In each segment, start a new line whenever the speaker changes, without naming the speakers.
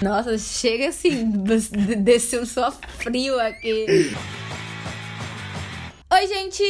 Nossa, chega assim, desceu só frio aqui. Oi, gente!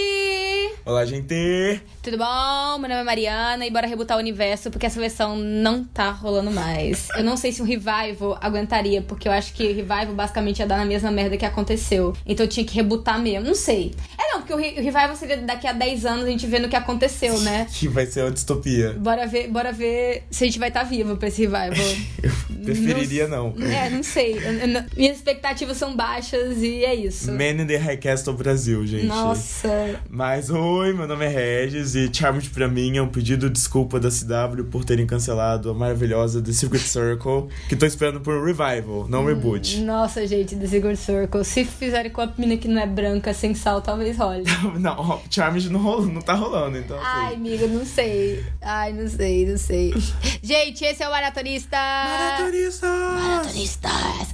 Olá, gente!
Tudo bom? Meu nome é Mariana e bora rebutar o universo porque essa versão não tá rolando mais. Eu não sei se um revival aguentaria, porque eu acho que o revival basicamente ia dar na mesma merda que aconteceu. Então eu tinha que rebutar mesmo. Não sei. É não, porque o, re o revival seria daqui a 10 anos a gente vendo o que aconteceu, né?
Que vai ser uma distopia.
Bora ver, bora ver se a gente vai estar tá vivo pra esse revival.
eu preferiria não.
não. É, não sei. Eu, eu, minhas expectativas são baixas e é isso.
Man in the High Castle Brasil, gente.
Nossa.
Mas oi, meu nome é Regis e Charmed pra mim é um pedido de desculpa da CW por terem cancelado a maravilhosa The Secret Circle, que tô esperando por um revival, não um reboot.
Nossa, gente, The Secret Circle. Se fizerem com a menina que não é branca, sem sal, talvez role.
não, Charmed não, rola, não tá rolando, então.
Assim. Ai, amiga, não sei. Ai, não sei, não sei. gente, esse é o Maratonista.
Maratonistas!
Maratonistas!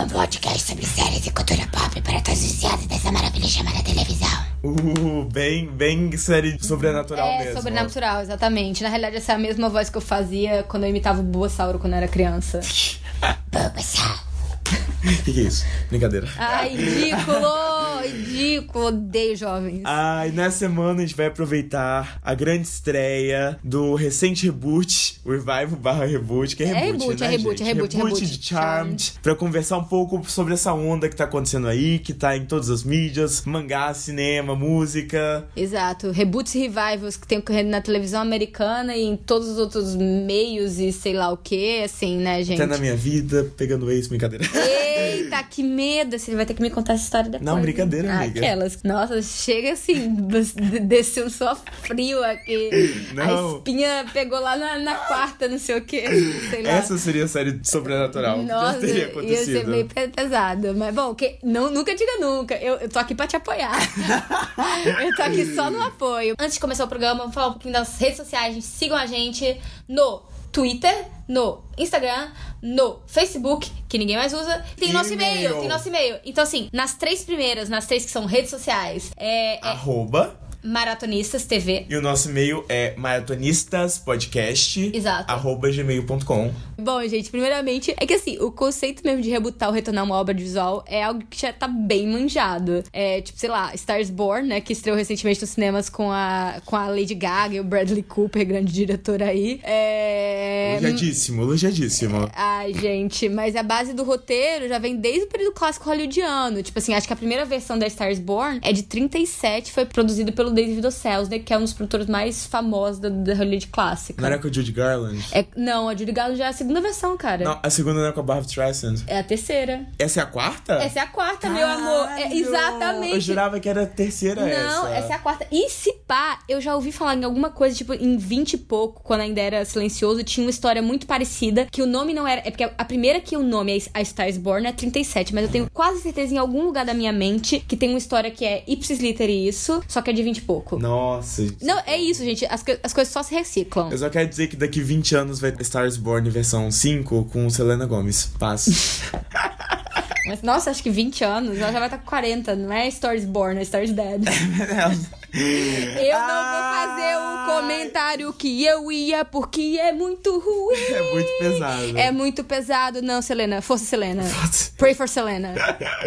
Um podcast sobre séries e cultura pop para todos os dessa maravilha chamada televisão.
Uh, bem, bem série sobrenatural
é,
mesmo.
É, sobrenatural, exatamente. Na realidade, essa é a mesma voz que eu fazia quando eu imitava o Bulbasauro quando eu era criança. Bulbasauro.
O que, que é isso? Brincadeira.
Ai, ridículo! ridículo! Odeio jovens.
Ai, nessa semana a gente vai aproveitar a grande estreia do recente reboot, o Revival barra reboot, que é,
é
reboot,
reboot,
né,
é reboot,
gente?
é reboot,
reboot,
reboot
de Charmed, Charmed, pra conversar um pouco sobre essa onda que tá acontecendo aí, que tá em todas as mídias, mangá, cinema, música.
Exato, reboots e revivals que tem ocorrendo na televisão americana e em todos os outros meios e sei lá o que, assim, né, gente?
Até na minha vida, pegando ex, brincadeira.
Eita, que medo! Você vai ter que me contar essa história depois.
Não, brincadeira,
ah,
amiga.
Aquelas. Nossa, chega assim, desceu só frio aqui. Não. A espinha pegou lá na, na quarta, não sei o que. Sei.
Essa seria a série sobrenatural.
Nossa,
teria acontecido.
ia ser bem pesado. Mas bom, que, não, nunca diga nunca. Eu, eu tô aqui pra te apoiar. eu tô aqui só no apoio. Antes de começar o programa, vamos falar um pouquinho das redes sociais. Sigam a gente no Twitter, no Instagram, no Facebook, que ninguém mais usa. Tem e nosso e-mail, tem nosso e-mail. Então, assim, nas três primeiras, nas três que são redes sociais, é. é...
Arroba.
Maratonistas TV.
E o nosso e-mail é maratonistas.podcast.
Exato.
Arroba gmail.com.
Bom, gente, primeiramente, é que assim, o conceito mesmo de rebutar ou retornar uma obra de visual é algo que já tá bem manjado. É, tipo, sei lá, Stars Born, né, que estreou recentemente nos cinemas com a, com a Lady Gaga e o Bradley Cooper, grande diretor aí. É...
Elogiadíssimo, elogiadíssimo.
Ai, gente, mas a base do roteiro já vem desde o período clássico hollywoodiano. Tipo assim, acho que a primeira versão da Stars Born é de 37, foi produzido pelo David O. Selznick, que é um dos produtores mais famosos da, da Hollywood clássica.
Não era com a Judy Garland?
É, não, a Judy Garland já é a segunda versão, cara.
Não, a segunda não é com a Barbara Streisand.
É a terceira.
Essa é a quarta?
Essa é a quarta, Caralho. meu amor. É, exatamente.
Eu jurava que era a terceira
não,
essa.
Não, essa é a quarta. E se pá, eu já ouvi falar em alguma coisa, tipo, em 20 e pouco, quando ainda era silencioso, tinha uma história muito parecida, que o nome não era... É porque a primeira que o nome é a Stars Born é 37, mas eu tenho quase certeza em algum lugar da minha mente que tem uma história que é ipsis literi isso, só que é de 20 e pouco.
Nossa.
Não, é isso, gente. As, as coisas só se reciclam.
Eu só quero dizer que daqui 20 anos vai ter Stars Born versão 5 com Selena Gomes. Paz.
Mas, nossa, acho que 20 anos, ela já vai estar com 40, não é Stars Born, é Stars Dead. eu não vou fazer o comentário que eu ia, porque é muito ruim.
É muito pesado.
É muito pesado. Não, Selena. Força, Selena. Força. Pray for Selena.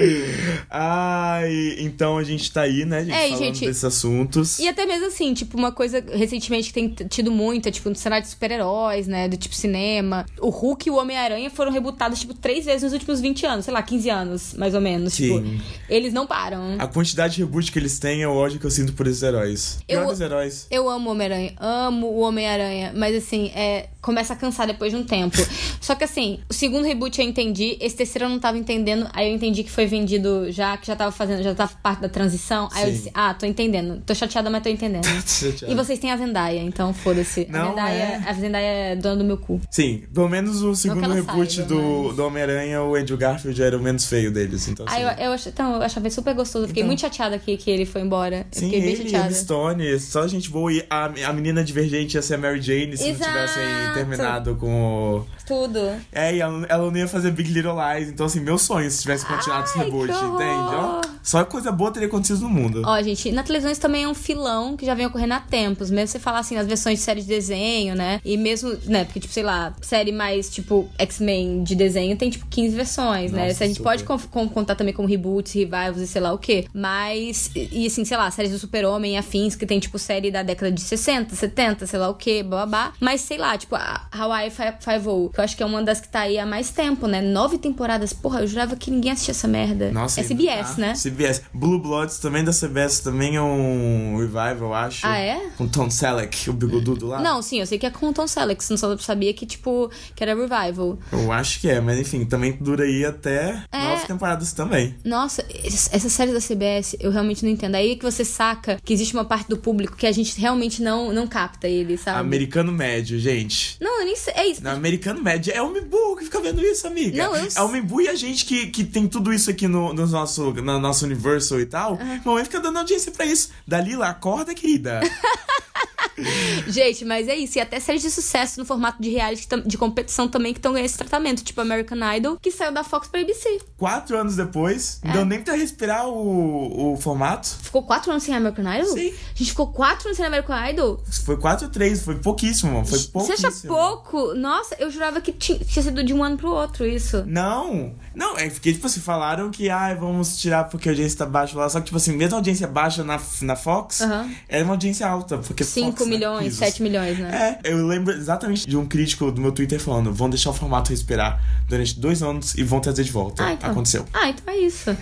Ai, então a gente tá aí, né, gente,
é,
falando
gente,
desses assuntos.
E até mesmo assim, tipo, uma coisa recentemente que tem tido muita, tipo, no cenário de super-heróis, né, do tipo cinema. O Hulk e o Homem-Aranha foram rebutados, tipo, três vezes nos últimos 20 anos. Sei lá, 15 anos, mais ou menos.
Sim.
Tipo, eles não param.
A quantidade de reboot que eles têm é o ódio que eu sinto por esses heróis.
Eu,
heróis.
Eu amo o Homem-Aranha. Amo o Homem-Aranha. Mas assim, é, começa a cansar depois de um tempo. Só que assim, o segundo reboot eu entendi. Esse terceiro eu não tava entendendo. Aí eu entendi que foi vendido já, que já tava fazendo, já tava parte da transição. Aí
Sim.
eu disse, ah, tô entendendo. Tô chateada, mas tô entendendo. e vocês têm a Zendaya, então foda-se. A Zendaya,
é.
a Zendaya é dona do meu cu.
Sim, pelo menos o segundo reboot
saiba,
do,
mas-
do Homem-Aranha, o Andrew Garfield era o menos feio deles. Então,
Aí
assim,
eu, eu, ach- então, eu achava super gostoso. Eu Fiquei
Então.
muito chateada aqui que ele foi embora. Eu
Sim,
fiquei bem
ele,
chateada.
Stone, só gente boa. E a, a menina divergente ia ser a Mary Jane se
Exato.
não tivessem terminado com o...
Tudo.
É, e ela, ela não ia fazer Big Little Lies. Então, assim, meu sonho se tivesse continuado esse reboot, entende? Ó, só coisa boa teria acontecido no mundo.
Ó, gente, na televisão isso também é um filão que já vem ocorrendo há tempos. Mesmo você falar assim, nas versões de série de desenho, né? E mesmo, né? Porque, tipo, sei lá, série mais, tipo, X-Men de desenho tem, tipo, 15 versões, né?
Nossa,
Se a gente
super.
pode con- con- contar também como reboots, revivals e sei lá o quê. Mas, e e, assim, sei lá, séries do Super-Homem e afins, que tem, tipo, série da década de 60, 70, sei lá o quê, babá. Mas, sei lá, tipo, a Hawaii Five-O, que eu acho que é uma das que tá aí há mais tempo, né? Nove temporadas. Porra, eu jurava que ninguém assistia essa merda.
Nossa,
é CBS,
tá.
né?
CBS. Blue Bloods também da CBS também é um revival, eu acho.
Ah, é?
Com Tom Selleck, o bigodudo lá.
Não, sim, eu sei que é com o Tom Selleck, não só sabia que, tipo, que era revival.
Eu acho que é, mas enfim, também dura aí até
É.
nove temporadas também.
Nossa, es- essa série da CBS eu realmente não entendo. Aí é que você saca que existe uma parte do público que a gente realmente não, não capta ele, sabe?
Americano médio, gente.
Não, eu nem sei. É isso.
No americano médio é homem burro que fica vendo isso, amiga.
Não, eu
É homem burro e a gente que, que tem tudo isso aqui no, no nosso, na nosso Universal e tal. Mamãe fica dando audiência pra isso. Dalila, acorda, querida.
Gente, mas é isso. E até séries de sucesso no formato de reality de competição também que estão ganhando esse tratamento. Tipo American Idol, que saiu da Fox pra ABC.
Quatro anos depois,
É.
não deu nem pra respirar o, o formato.
Ficou quatro anos sem American Idol?
Sim.
A gente ficou quatro anos sem American Idol?
Foi quatro ou três, foi pouquíssimo, mano. Foi
Você
pouquíssimo.
acha pouco? Nossa, eu jurava que tinha, tinha sido de um ano pro outro isso.
Não, não, é porque, tipo assim, falaram que, ai, vamos tirar porque a audiência tá baixa lá. Só que, tipo assim, mesmo a audiência baixa na, na Fox, era uma audiência alta. Porque
5
Fox, né,
milhões,
risos.
7 milhões, né?
É, eu lembro exatamente de um crítico do meu Twitter falando: vão deixar o formato respirar durante dois anos e vão trazer de volta.
Ah, então.
Aconteceu.
Ah, então é isso.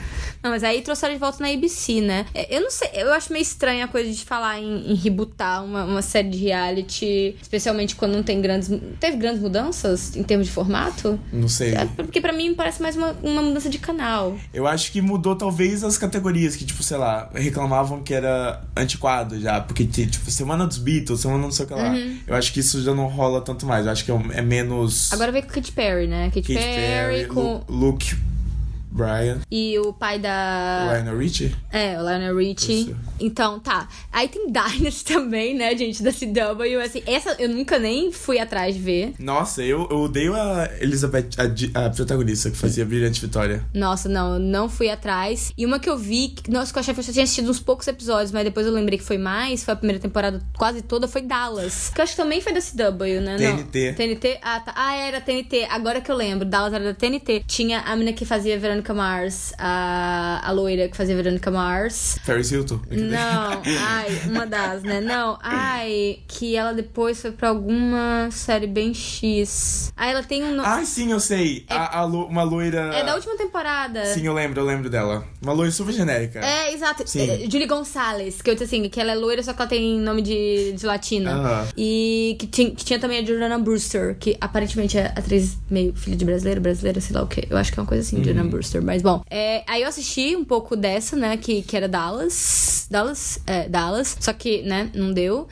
Não, mas aí trouxeram de volta na ABC, né? É, Eu não sei, eu acho meio estranha a coisa de falar em, em rebootar uma, uma série de reality, especialmente quando não tem grandes. Teve grandes mudanças em termos de formato?
Não sei.
É, porque pra mim parece mais uma, uma mudança de canal.
Eu acho que mudou talvez as categorias, que, tipo, sei lá, reclamavam que era antiquado já, porque, tipo, semana dos Beatles, semana não sei o que lá.
Uhum.
Eu acho que isso já não rola tanto mais. Eu acho que é, é menos.
Agora veio com Katy Perry, né? Katy,
Katy
Perry,
Perry,
com.
Lu- Luke Bryan,
E o pai da.
Lionel Richie.
É, o Lionel Richie.
Isso.
Então, tá. Aí tem Dynasty também, né, gente, da CW. Assim, essa eu nunca nem fui atrás de ver.
Nossa, eu, eu odeio a Elizabeth, a, a protagonista que fazia Brilhante Vitória.
Nossa, não, eu não fui atrás. E uma que eu vi, que, nossa, que eu achei que eu só tinha assistido uns poucos episódios, mas depois eu lembrei que foi mais, foi a primeira temporada quase toda, foi Dallas. Que eu acho que também foi da CW, né?
TNT.
Não. TNT? Ah, tá. Ah, era TNT. Agora que eu lembro, Dallas era da TNT. Tinha a menina que fazia Verônica Mars, a, a loira que fazia Verônica Mars.
Paris Hilton.
Não, ai, uma das, né? Não, ai, que ela depois foi pra alguma série bem X. Aí ela tem um. no-
Ah, sim, eu sei. A, a lo- uma loira.
É da última temporada.
Sim, eu lembro, eu lembro dela. Uma loira super genérica.
É, exato.
Sim.
É, Julie Gonzalez, que eu disse assim, que ela é loira, só que ela tem nome de, de latina.
Aham.
E que tinha, que tinha também a Jordana Brewster, que aparentemente é atriz meio filha de brasileira, brasileira, sei lá o quê. Eu acho que é uma coisa assim,
Uhum.
Jordana Brewster. Mas bom, é, aí eu assisti um pouco dessa, né, que, que era Dallas. Dallas? É, Dallas. Só que, né, não deu.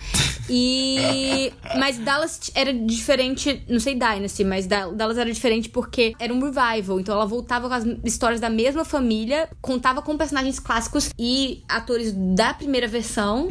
E. Mas Dallas era diferente, não sei Dynasty, mas Da- Dallas era diferente porque era um revival. Então ela voltava com as histórias da mesma família, contava com personagens clássicos e atores da primeira versão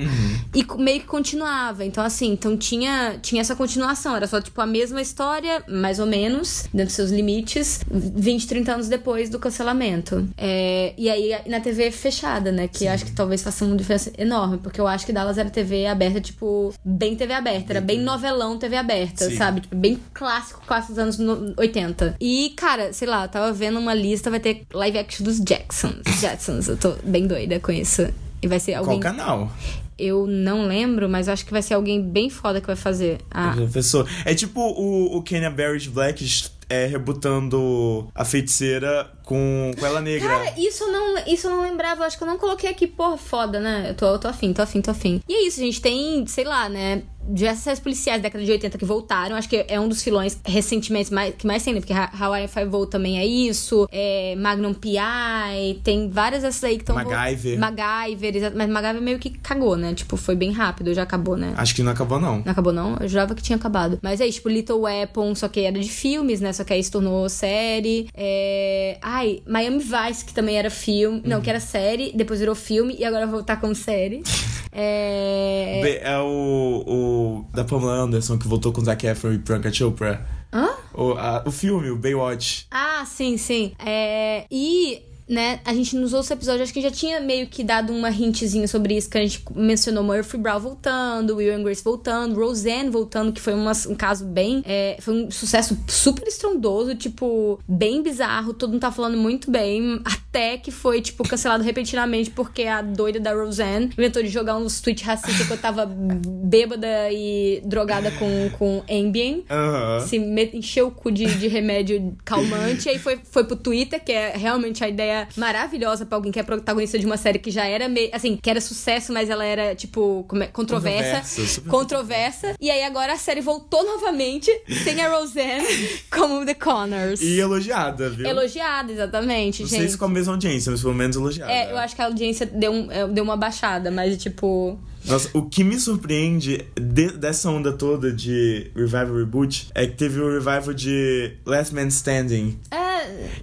e co- meio que continuava. Então, assim, então tinha, tinha essa continuação. Era só, tipo, a mesma história, mais ou menos, dentro dos seus limites, 20, 30 anos depois do cancelamento. É, e aí na TV fechada, né? Que acho que talvez faça uma diferença enorme, porque eu acho que Dallas era TV aberta, tipo, bem TV aberta. Era bem novelão TV aberta,
Sim.
sabe? Tipo, bem clássico, clássico dos anos no- 80. E, cara, sei lá, eu tava vendo uma lista, vai ter live action dos Jacksons. Jetsons, eu tô bem doida com isso. E vai ser
Qual
alguém.
canal?
Eu não lembro, mas acho que vai ser alguém bem foda que vai fazer. Ah,
Professor. É tipo o, o Kenya Barrett Black é, rebutando a feiticeira com, com ela negra.
Cara, isso eu, não, isso não lembrava. Acho que eu não coloquei aqui, porra, foda, né? Eu tô, eu tô afim, tô afim, tô afim. E é isso, gente. Tem, sei lá, né? Diversas séries policiais da década de 80 que voltaram. Acho que é um dos filões recentemente mais, que mais tem, né? Porque Ha- Hawaii Five-O também é isso. É Magnum P.I. Tem várias dessas aí que estão...
MacGyver.
MacGyver, exato. Mas MacGyver meio que cagou, né? Tipo, foi bem rápido, já acabou, né?
Acho que não acabou, não.
Não acabou, não? Eu jurava que tinha acabado. Mas é isso, tipo, Little Weapon, só que era de filmes, né? Só que aí se tornou série. É... Ai, Miami Vice, que também era filme. Não, que era série, depois virou filme e agora voltar como série. É.
Be- É o, o da Pamela Anderson que voltou com Zac Efron e Priyanka Chopra.
Hã?
O O, a- o filme, o Baywatch.
Ah, sim, sim. É, e, né, a gente nos outros episódios, acho que já tinha meio que dado uma hintzinho sobre isso, que a gente mencionou Murphy Brown voltando, Will and Grace voltando, Roseanne voltando, que foi uma- um caso bem. é, foi um sucesso super estrondoso, tipo, bem bizarro, todo mundo tá falando muito bem, até que foi, tipo, cancelado repentinamente porque a doida da Roseanne inventou de jogar uns tweets racistas que eu tava bêbada e drogada com, com Ambien se encheu o cu de, de remédio calmante. aí foi, foi pro Twitter, que é realmente a ideia maravilhosa pra alguém que é protagonista de uma série que já era meio. Assim, que era sucesso, mas ela era, tipo, como é- controversa.
Controversa.
E aí agora a série voltou novamente, sem a Roseanne, como The Connors.
E elogiada, viu?
Elogiada, exatamente,
Não
gente.
sei se com a mesma audiência, mas pelo menos elogiada.
É, eu acho que a audiência deu, um- é, deu uma baixada, mas tipo.
Nossa, o que me surpreende de- dessa onda toda de revival reboot é que teve o revival de Last Man Standing.
É.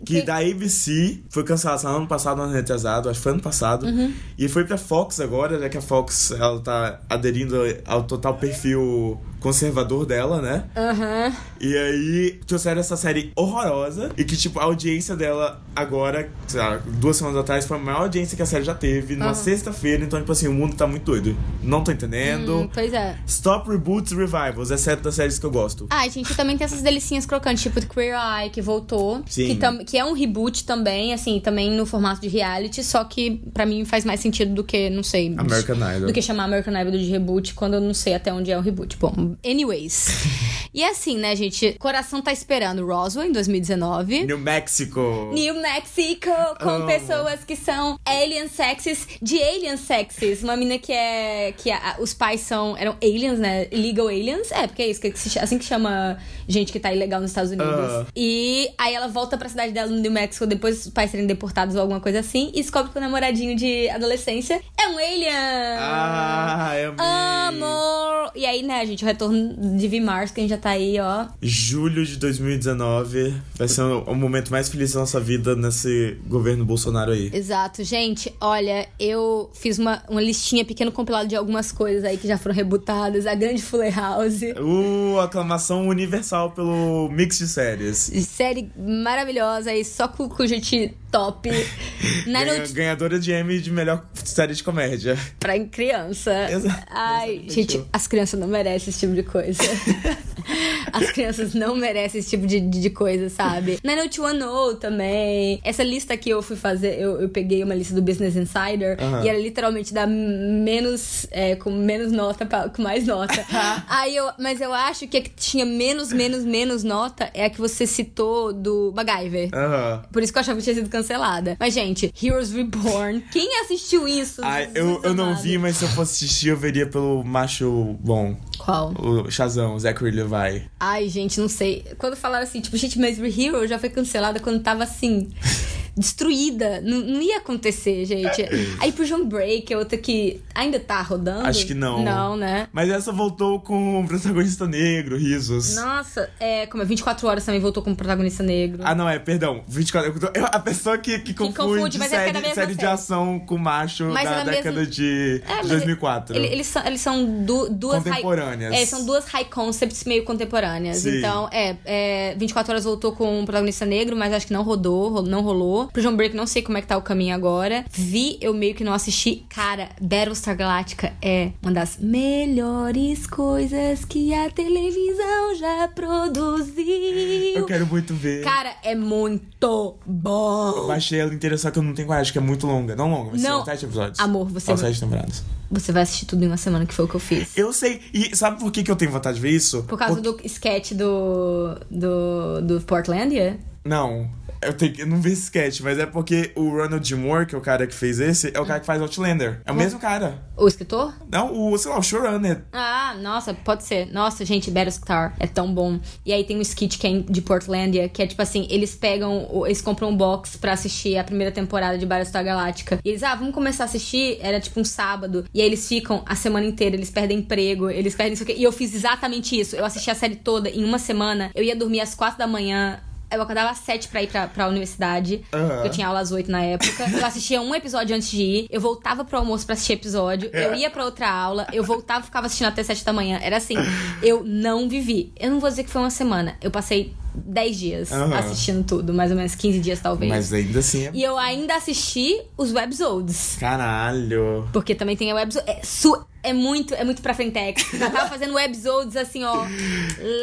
Que da ABC foi cancelado no ano passado, no ano retrasado, acho que foi ano passado.
Uhum.
E foi pra Fox agora, já que a Fox ela tá aderindo ao total perfil conservador dela, né?
Aham.
E aí trouxeram essa série horrorosa e que, tipo, a audiência dela agora, sei lá, duas semanas atrás, foi a maior audiência que a série já teve, numa
Aham.
sexta-feira. Então, tipo assim, o mundo tá muito doido. Não tô entendendo.
Hum, pois é.
Stop Reboots Revivals, exceto das séries que eu gosto.
Ai, gente, também tem essas delicinhas crocantes, tipo The Queer Eye, que voltou.
Sim.
Que, que é um reboot também, assim, também no formato de reality, só que pra mim faz mais sentido do que, não sei.
American Idol.
Do que chamar American Idol de reboot quando eu não sei até onde é o reboot. Bom, anyways. e assim, né, gente? Coração tá esperando Roswell em 2019.
New Mexico.
New Mexico, com
Amo.
pessoas que são alien sexes de alien sexes. Uma mina que é. que a- os pais são. eram aliens, né? Illegal aliens. É, porque é isso, que se- assim que chama gente que tá ilegal nos Estados Unidos.
Ah.
E aí ela volta pra cidade dela no New Mexico depois dos pais serem deportados ou alguma coisa assim. E descobre que o namoradinho de adolescência é um alien.
Ah, eu amei.
Amor! E aí, né, gente, o retorno de V. Mars, que a gente já tá aí, ó.
Julho de 2019 vai ser o, momento mais feliz da nossa vida nesse governo Bolsonaro aí.
Exato, gente. Olha, eu fiz uma, uma listinha pequeno compilado de algumas coisas aí que já foram rebutadas. A grande Fuller House.
Uh, aclamação universal pelo mix de séries.
Série maravilhosa aí, só com, com gente top.
Ganha- ganhadora de Emmy de melhor série de comédia.
pra criança.
Exa-
Ai,
exatamente.
gente, as crianças não merecem esse tipo de coisa. As crianças não merecem esse tipo de, de coisa, sabe? 90210 também. Essa lista aqui eu fui fazer, eu, eu peguei uma lista do Business Insider
Aham.
e era literalmente da menos, é, com menos nota pra, com mais nota. Aí eu, mas eu acho que a que tinha menos, menos, menos nota é a que você citou do MacGyver.
Aham.
Por isso que eu achava que tinha sido cancelada. Mas, gente, Heroes Reborn. Quem assistiu isso?
Ai, eu, eu não vi, mas se eu fosse assistir, eu veria pelo macho bom.
Qual?
O Shazam, o Zachary Levi.
Ai, gente, não sei. Quando falaram assim, tipo, gente, mas Hero já foi cancelada quando tava assim. Destruída. Não, não ia acontecer, gente. Aí pro John Break, é outra que ainda tá rodando.
Acho que não.
Não, né?
Mas essa voltou com um protagonista negro, risos.
Nossa, é, como é 24 horas também voltou como protagonista negro.
Ah, não, é, perdão. 24. eu a pessoa que, que confunde,
confunde, mas é é
série,
mesma
série de
série.
ação com macho
Mas é
da década
mesma-
de
É, mas
2004.
ele- Eles são, eles são du- duas high-
Contemporâneas.
é, são duas high concepts meio contemporâneas.
Sim.
Então, é, é, 24 horas voltou com um protagonista negro, mas acho que não rodou, ro- não rolou. Pro John Break, não sei como é que tá o caminho agora. Vi, eu meio que não assisti. Cara, Battlestar Galactica é uma das melhores coisas que a televisão já produziu.
Eu quero muito ver.
Cara, é muito bom.
Eu baixei ela inteira, só que eu não tenho coragem, que é muito longa. Não longa, mas
Não.
são sete episódios.
Amor, você-
São sete temporadas.
Você vai assistir tudo em uma semana, que foi o que eu fiz.
Eu sei. E sabe por que, que eu tenho vontade de ver isso?
Por causa do sketch do. do. do Portlandia?
Não. Eu, tenho que- eu não vi esse sketch, mas é porque o Ronald. Moore, que é o cara que fez esse, é o cara que faz Outlander. É o mesmo cara.
O escritor?
Não, o, sei lá, o showrunner.
Ah, nossa, pode ser. Nossa, gente, Battlestar é tão bom. E aí tem um skit que é de Portlandia, que é tipo assim, eles pegam, eles compram um box pra assistir a primeira temporada de Battlestar Galactica. E eles, ah, vamos começar a assistir, era tipo um sábado. E aí eles ficam a semana inteira, eles perdem emprego, eles perdem isso aqui. E eu fiz exatamente isso. Eu assisti a série toda em uma semana. Eu ia dormir às quatro da manhã. Eu acordava às sete pra ir pra, pra universidade. Porque Eu tinha aula às oito na época. Eu assistia um episódio antes de ir. Eu voltava pro almoço pra assistir episódio. Eu ia pra outra aula. Eu voltava e ficava assistindo até sete da manhã. Era assim. Eu não vivi. Eu não vou dizer que foi uma semana. Eu passei 10 dias
Aham.
assistindo tudo, mais ou menos 15 dias talvez.
Mas ainda assim é.
E eu ainda assisti os webzodes.
Caralho.
Porque também tem a webzode. É, su- é muito, é muito pra frentex. Eu tava fazendo webzodes assim, ó,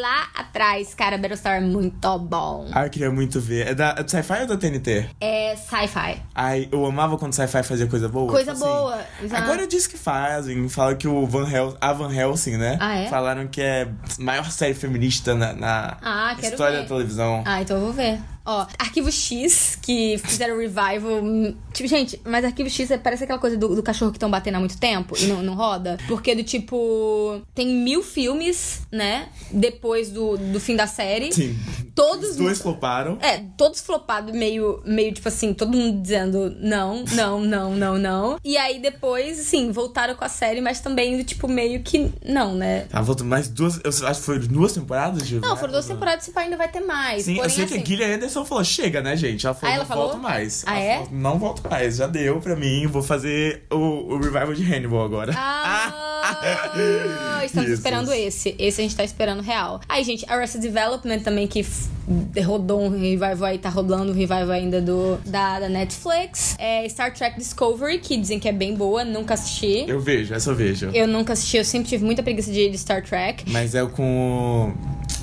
lá atrás. Cara, Battlestar é muito bom.
Ah, eu queria muito ver. É da é do Sci-Fi ou da TNT?
É sci-fi.
Ai, eu amava quando Sci-Fi fazia coisa boa.
Coisa
tipo assim.
boa. exato.
Agora diz que fazem. Fala que o Van Hel a Van Helsing, né?
Ah, é?
Falaram que é maior série feminista na, na
Ah,
história televisão.
Ah, então eu vou ver. Ó, Arquivo X, que fizeram revival. hum, Tipo, gente, mas Arquivo X é- parece aquela coisa do, do cachorro que estão batendo há muito tempo e não, não roda. Porque do tipo. Tem mil filmes, né? Depois do, do fim da série.
Sim.
Todos.
Os dois floparam.
É, todos flopados, meio, meio tipo assim, todo mundo dizendo não, não, não, não, não. E aí depois, assim, voltaram com a série, mas também, tipo, meio que não, né?
Ah, voltou mais duas. Eu acho que foram duas temporadas de.
Não, foram duas temporadas, esse pai ainda vai ter mais.
Sim, eu
Porém,
sei que
assim,
a Gillian Anderson falou: chega, né, gente? Ela falou:
Ah, ela
não
falou?
volto mais.
Ah,
Ela
é?
falou, não volto mais, já deu pra mim. Vou fazer o, o revival de Hannibal agora.
Ah, estamos esperando esse. Esse a gente tá esperando real. Aí, gente, Arrested Development também, que rodou um revival aí, tá rodando um revival ainda do, da, da Netflix. É Star Trek Discovery, que dizem que é bem boa, nunca assisti.
Eu vejo, essa eu vejo.
Eu nunca assisti, eu sempre tive muita preguiça de, de Star Trek.
Mas é com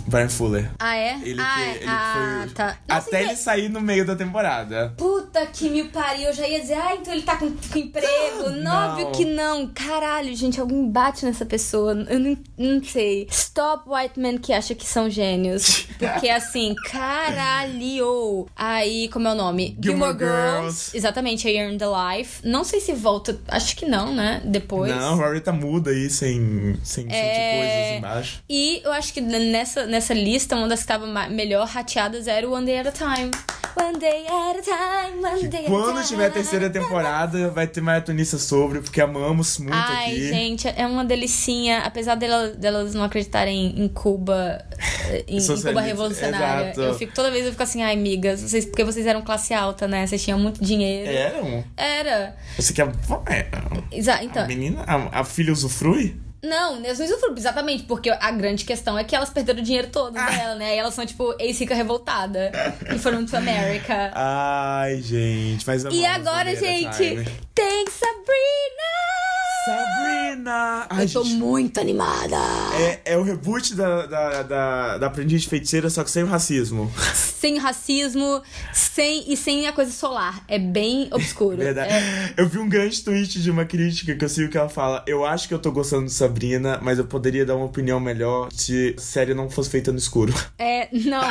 Brian Fuller.
Ah, é?
Ele
ah,
que,
é.
ele
ah,
foi.
tá. Nossa,
Até
então-
ele sair no meio da temporada.
Puta que me pariu, eu já ia dizer, ah, então ele tá com, com emprego.
Não.
Óbvio que não. Caralho, gente, alguém bate nessa pessoa. Eu não, não sei. Stop white men que acham que são gênios. Porque assim, caralho. Aí, como é o nome?
Gilmore Girls.
Exatamente, a Year in the Life. Não sei se volta, acho que não, né? Depois.
Não, a Rory tá muda aí, sem, sem
É.
sentir coisas embaixo.
E eu acho que nessa, nessa lista, uma das que tava ma- melhor rateadas era o One Day at a Time. One Day at a Time, One Day at a
Quando
Time.
tiver a terceira temporada, vai ter maratonista sobre, porque amamos muito
Ai,
aqui.
gente, é uma delicinha. Apesar dela- delas não acreditarem em Cuba, eh, em, em Cuba revolucionária.
exato.
Eu fico, toda vez eu fico assim, ai, amigas, vocês, porque vocês eram classe alta, né? Vocês tinham muito dinheiro.
Eram?
Era.
Você quer. É,
Exa então,
a menina, a, a filha usufrui?
Não, eu não usufruo, exatamente, porque a grande questão é que elas perderam o dinheiro todo
Ah.
dela, né? E elas são, tipo, ex-rica revoltada. e foram to America.
Ai, gente, mas
e agora, gente, tem Sabrina!
Sabrina! Ai,
Eu tô
gente,
muito animada!
é, é o reboot da, da, da, da Aprendiz de Feiticeira, só que sem o racismo.
sem racismo, sem e sem a coisa solar. É bem obscuro.
Verdade.
É,
Eu vi um grande tweet de uma crítica que eu sigo que ela fala: Eu acho que eu tô gostando de Sabrina, mas eu poderia dar uma opinião melhor se a série não fosse feita no escuro.
é, não,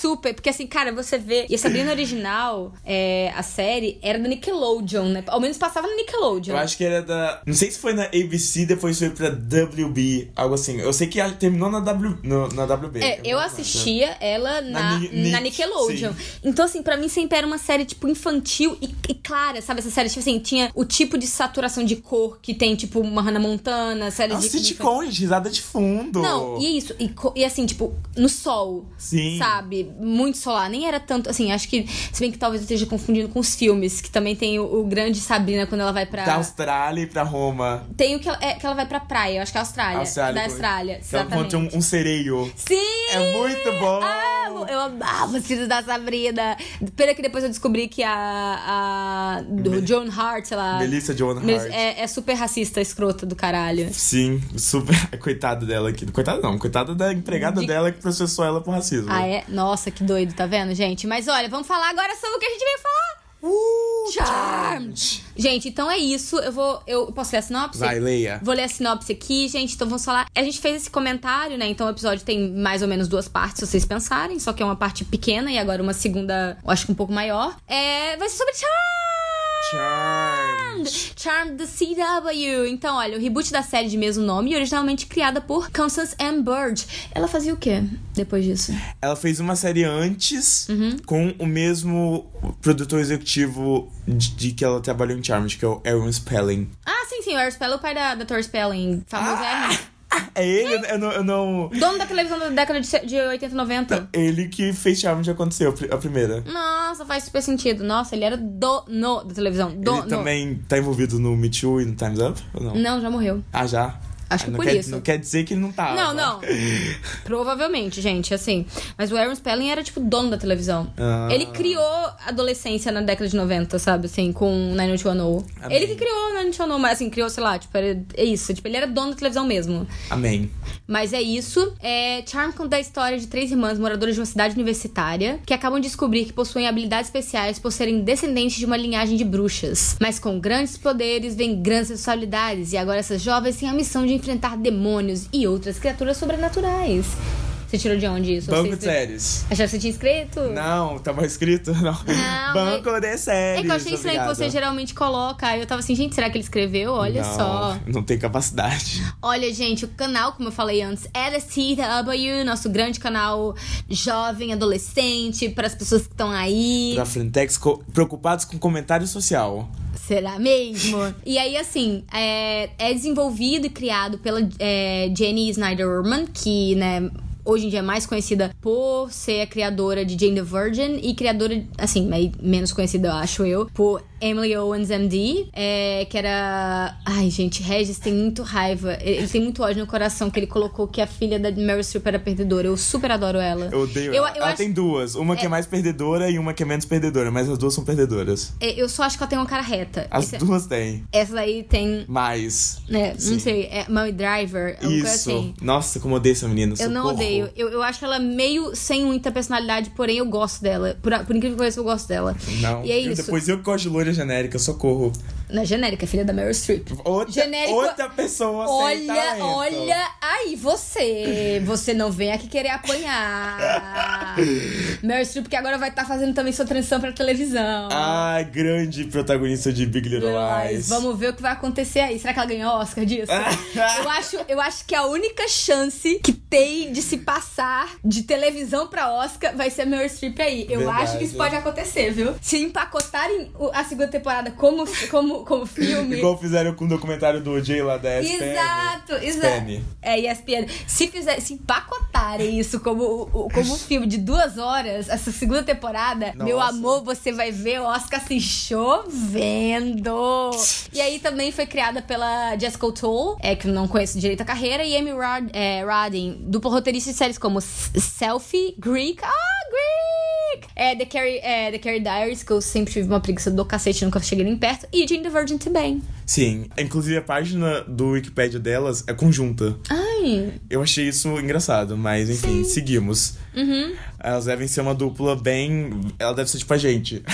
super. Porque assim, cara, você vê. E a Sabrina original, é, a série, era da Nickelodeon, né? Ao menos passava na Nickelodeon.
Eu acho que era da. Não sei se foi na ABC, depois foi pra WB, algo assim. Eu sei que ela terminou na, w, no- na WB.
É, eu assistia ela na,
Na Ni-
na
Nick,
Nickelodeon.
sim.
Então, assim, pra mim sempre era uma série, tipo, infantil e, e clara, sabe? Essa série, tipo assim, tinha o tipo de saturação de cor que tem, tipo, uma Hannah Montana, série
Nossa,
de. de
sitcom, gente, risada de fundo.
Não, e é isso. E, e assim, tipo, no sol.
Sim.
Sabe? Muito solar. Nem era tanto. Assim, acho que. Se bem que talvez eu esteja confundindo com os filmes, que também tem o, o grande Sabrina quando ela vai pra.
Da Austrália e pra Roma.
Tem o que ela, é, que ela vai pra praia, eu acho que é a Austrália.
Austrália,
da
foi.
Austrália.
Que ela encontra um, um sereio.
Sim!
É muito bom!
Amo! Eu amava os filhos da Sabrina. Pena que depois eu descobri que a. a do Joan Hart, sei lá.
Melissa Joan
Melis-
Hart.
É, é super racista, escrota do caralho.
Sim, super. Coitada dela aqui. Coitada não, coitada da empregada
De-
dela que processou ela por racismo.
Ah, é? Nossa, que doido, tá vendo, gente? Mas olha, vamos falar agora sobre o que a gente veio falar.
Uh,
Charmed! Gente, então é isso. Eu vou. Eu posso ler a sinopse?
Vai, leia.
Vou ler a sinopse aqui, gente. Então vamos falar. A gente fez esse comentário, né? Então o episódio tem mais ou menos duas partes, se vocês pensarem. Só que é uma parte pequena e agora uma segunda, eu acho que um pouco maior. É. Vai ser sobre Charmed!
Charmed.
Charmed the CW. Então, olha, o reboot da série de mesmo nome, originalmente criada por Constance M. Bird. Ela fazia o quê depois disso?
Ela fez uma série antes
Uhum.
com o mesmo produtor executivo de, de que ela trabalhou em Charmed, que é o Aaron Spelling.
Ah, sim, sim, o Aaron Spelling, o pai da, da Tori Spelling, famoso é.
É ele? Eu não, eu não-
Dono da televisão da década de, se- de 80 e 90.
Ele que fez Charmed aconteceu, a primeira.
Nossa, faz super sentido. Nossa, ele era dono da televisão. Dono.
Ele também tá envolvido no Me Too e no Time's Up? Ou não?
Não, já morreu.
Ah, já?
Acho que
não
por
quer,
isso.
Não quer dizer que ele não tava.
Não, não. Provavelmente, gente, assim. Mas o Aaron Spelling era, tipo, dono da televisão.
Ah.
Ele criou a adolescência na década de 90, sabe? Assim, com 90210.
Amém.
Ele que criou 90210, mas assim, criou, sei lá, tipo, era, é isso. Tipo, ele era dono da televisão mesmo.
Amém.
Mas é isso. É, Charm conta a história de três irmãs moradoras de uma cidade universitária que acabam de descobrir que possuem habilidades especiais por serem descendentes de uma linhagem de bruxas. Mas com grandes poderes vem grandes responsabilidades, e agora essas jovens têm a missão de enfrentar demônios e outras criaturas sobrenaturais. Você tirou de onde isso?
Banco de séries.
Achava que você tinha escrito?
Não, tava escrito? Não.
Não,
Banco de séries.
É que eu achei estranho que você geralmente coloca. Aí eu tava assim, gente, será que ele escreveu? Olha
não,
só.
Não tem capacidade.
Olha, gente, o canal, como eu falei antes, LSTW, nosso grande canal jovem, adolescente, para as pessoas que estão aí.
Pra Frentex preocupados com comentário social.
Será mesmo? e aí, assim, é, é desenvolvido e criado pela é, Jenny Snyder Urban, que, né. Hoje em dia é mais conhecida por ser a criadora de Jane the Virgin e criadora, assim, menos conhecida, eu acho eu, por Emily Owens MD, é, que era. Ai, gente, Regis tem muito raiva. Ele ele tem muito ódio no coração que ele colocou que a filha da Meryl Streep era perdedora. Eu super adoro ela.
Eu odeio
Eu-
ela.
eu
ela
acho-
tem duas. Uma que é mais perdedora e uma que é menos perdedora. Mas as duas são perdedoras.
É, Eu só acho que ela tem uma cara reta.
As
Esse-
duas têm.
essa daí tem.
Mais.
É, não sei, é Mommy Driver, coisa
Isso.
assim.
Nossa, como odeio essa menina.
Eu não
socorro.
odeio. Eu, eu acho ela meio sem muita personalidade, porém eu gosto dela. Por, por incrível que pareça, eu gosto dela.
Não.
E é
eu-
isso.
Depois eu que gosto de loira genérica, socorro.
Na genérica, filha da Meryl Streep.
Outra,
Genérico-
outra pessoa sem
Olha,
talento.
olha aí você. Você não vem aqui querer apanhar. Meryl Streep, que agora vai estar fazendo também sua transição pra televisão.
Ai, grande protagonista de Big Little Lies.
Vamos ver o que vai acontecer aí. Será que ela ganhou Oscar disso? eu, acho, eu acho que a única chance que tem de se passar de televisão pra Oscar vai ser a Meryl Streep aí. Eu
Verdade.
acho que isso pode acontecer, viu? Se empacotarem a segunda temporada como, como, como filme.
Igual fizeram com o documentário do OJ lá da ESPN.
Exato, exato. É, ESPN. Se fizer, se empacotarem isso como, como um filme de duas horas, essa segunda temporada,
Nossa.
meu amor, você vai ver o Oscar se chovendo. e aí também foi criada pela Jessica O'Toole, é, que eu não conheço direito a carreira, e Amy Rod, é, Rodin, duplo roteirista de séries como Selfie, Greek, ah, Greek! É, The Carrie, é, The Carrie Diaries, que eu sempre tive uma preguiça do cacete, nunca cheguei nem perto, e Jane the Virgin também.
Sim, inclusive a página do Wikipedia delas é conjunta.
Ai,
Eu achei isso engraçado, mas enfim, seguimos.
Uhum.
Elas devem ser uma dupla bem. Ela deve ser tipo a gente.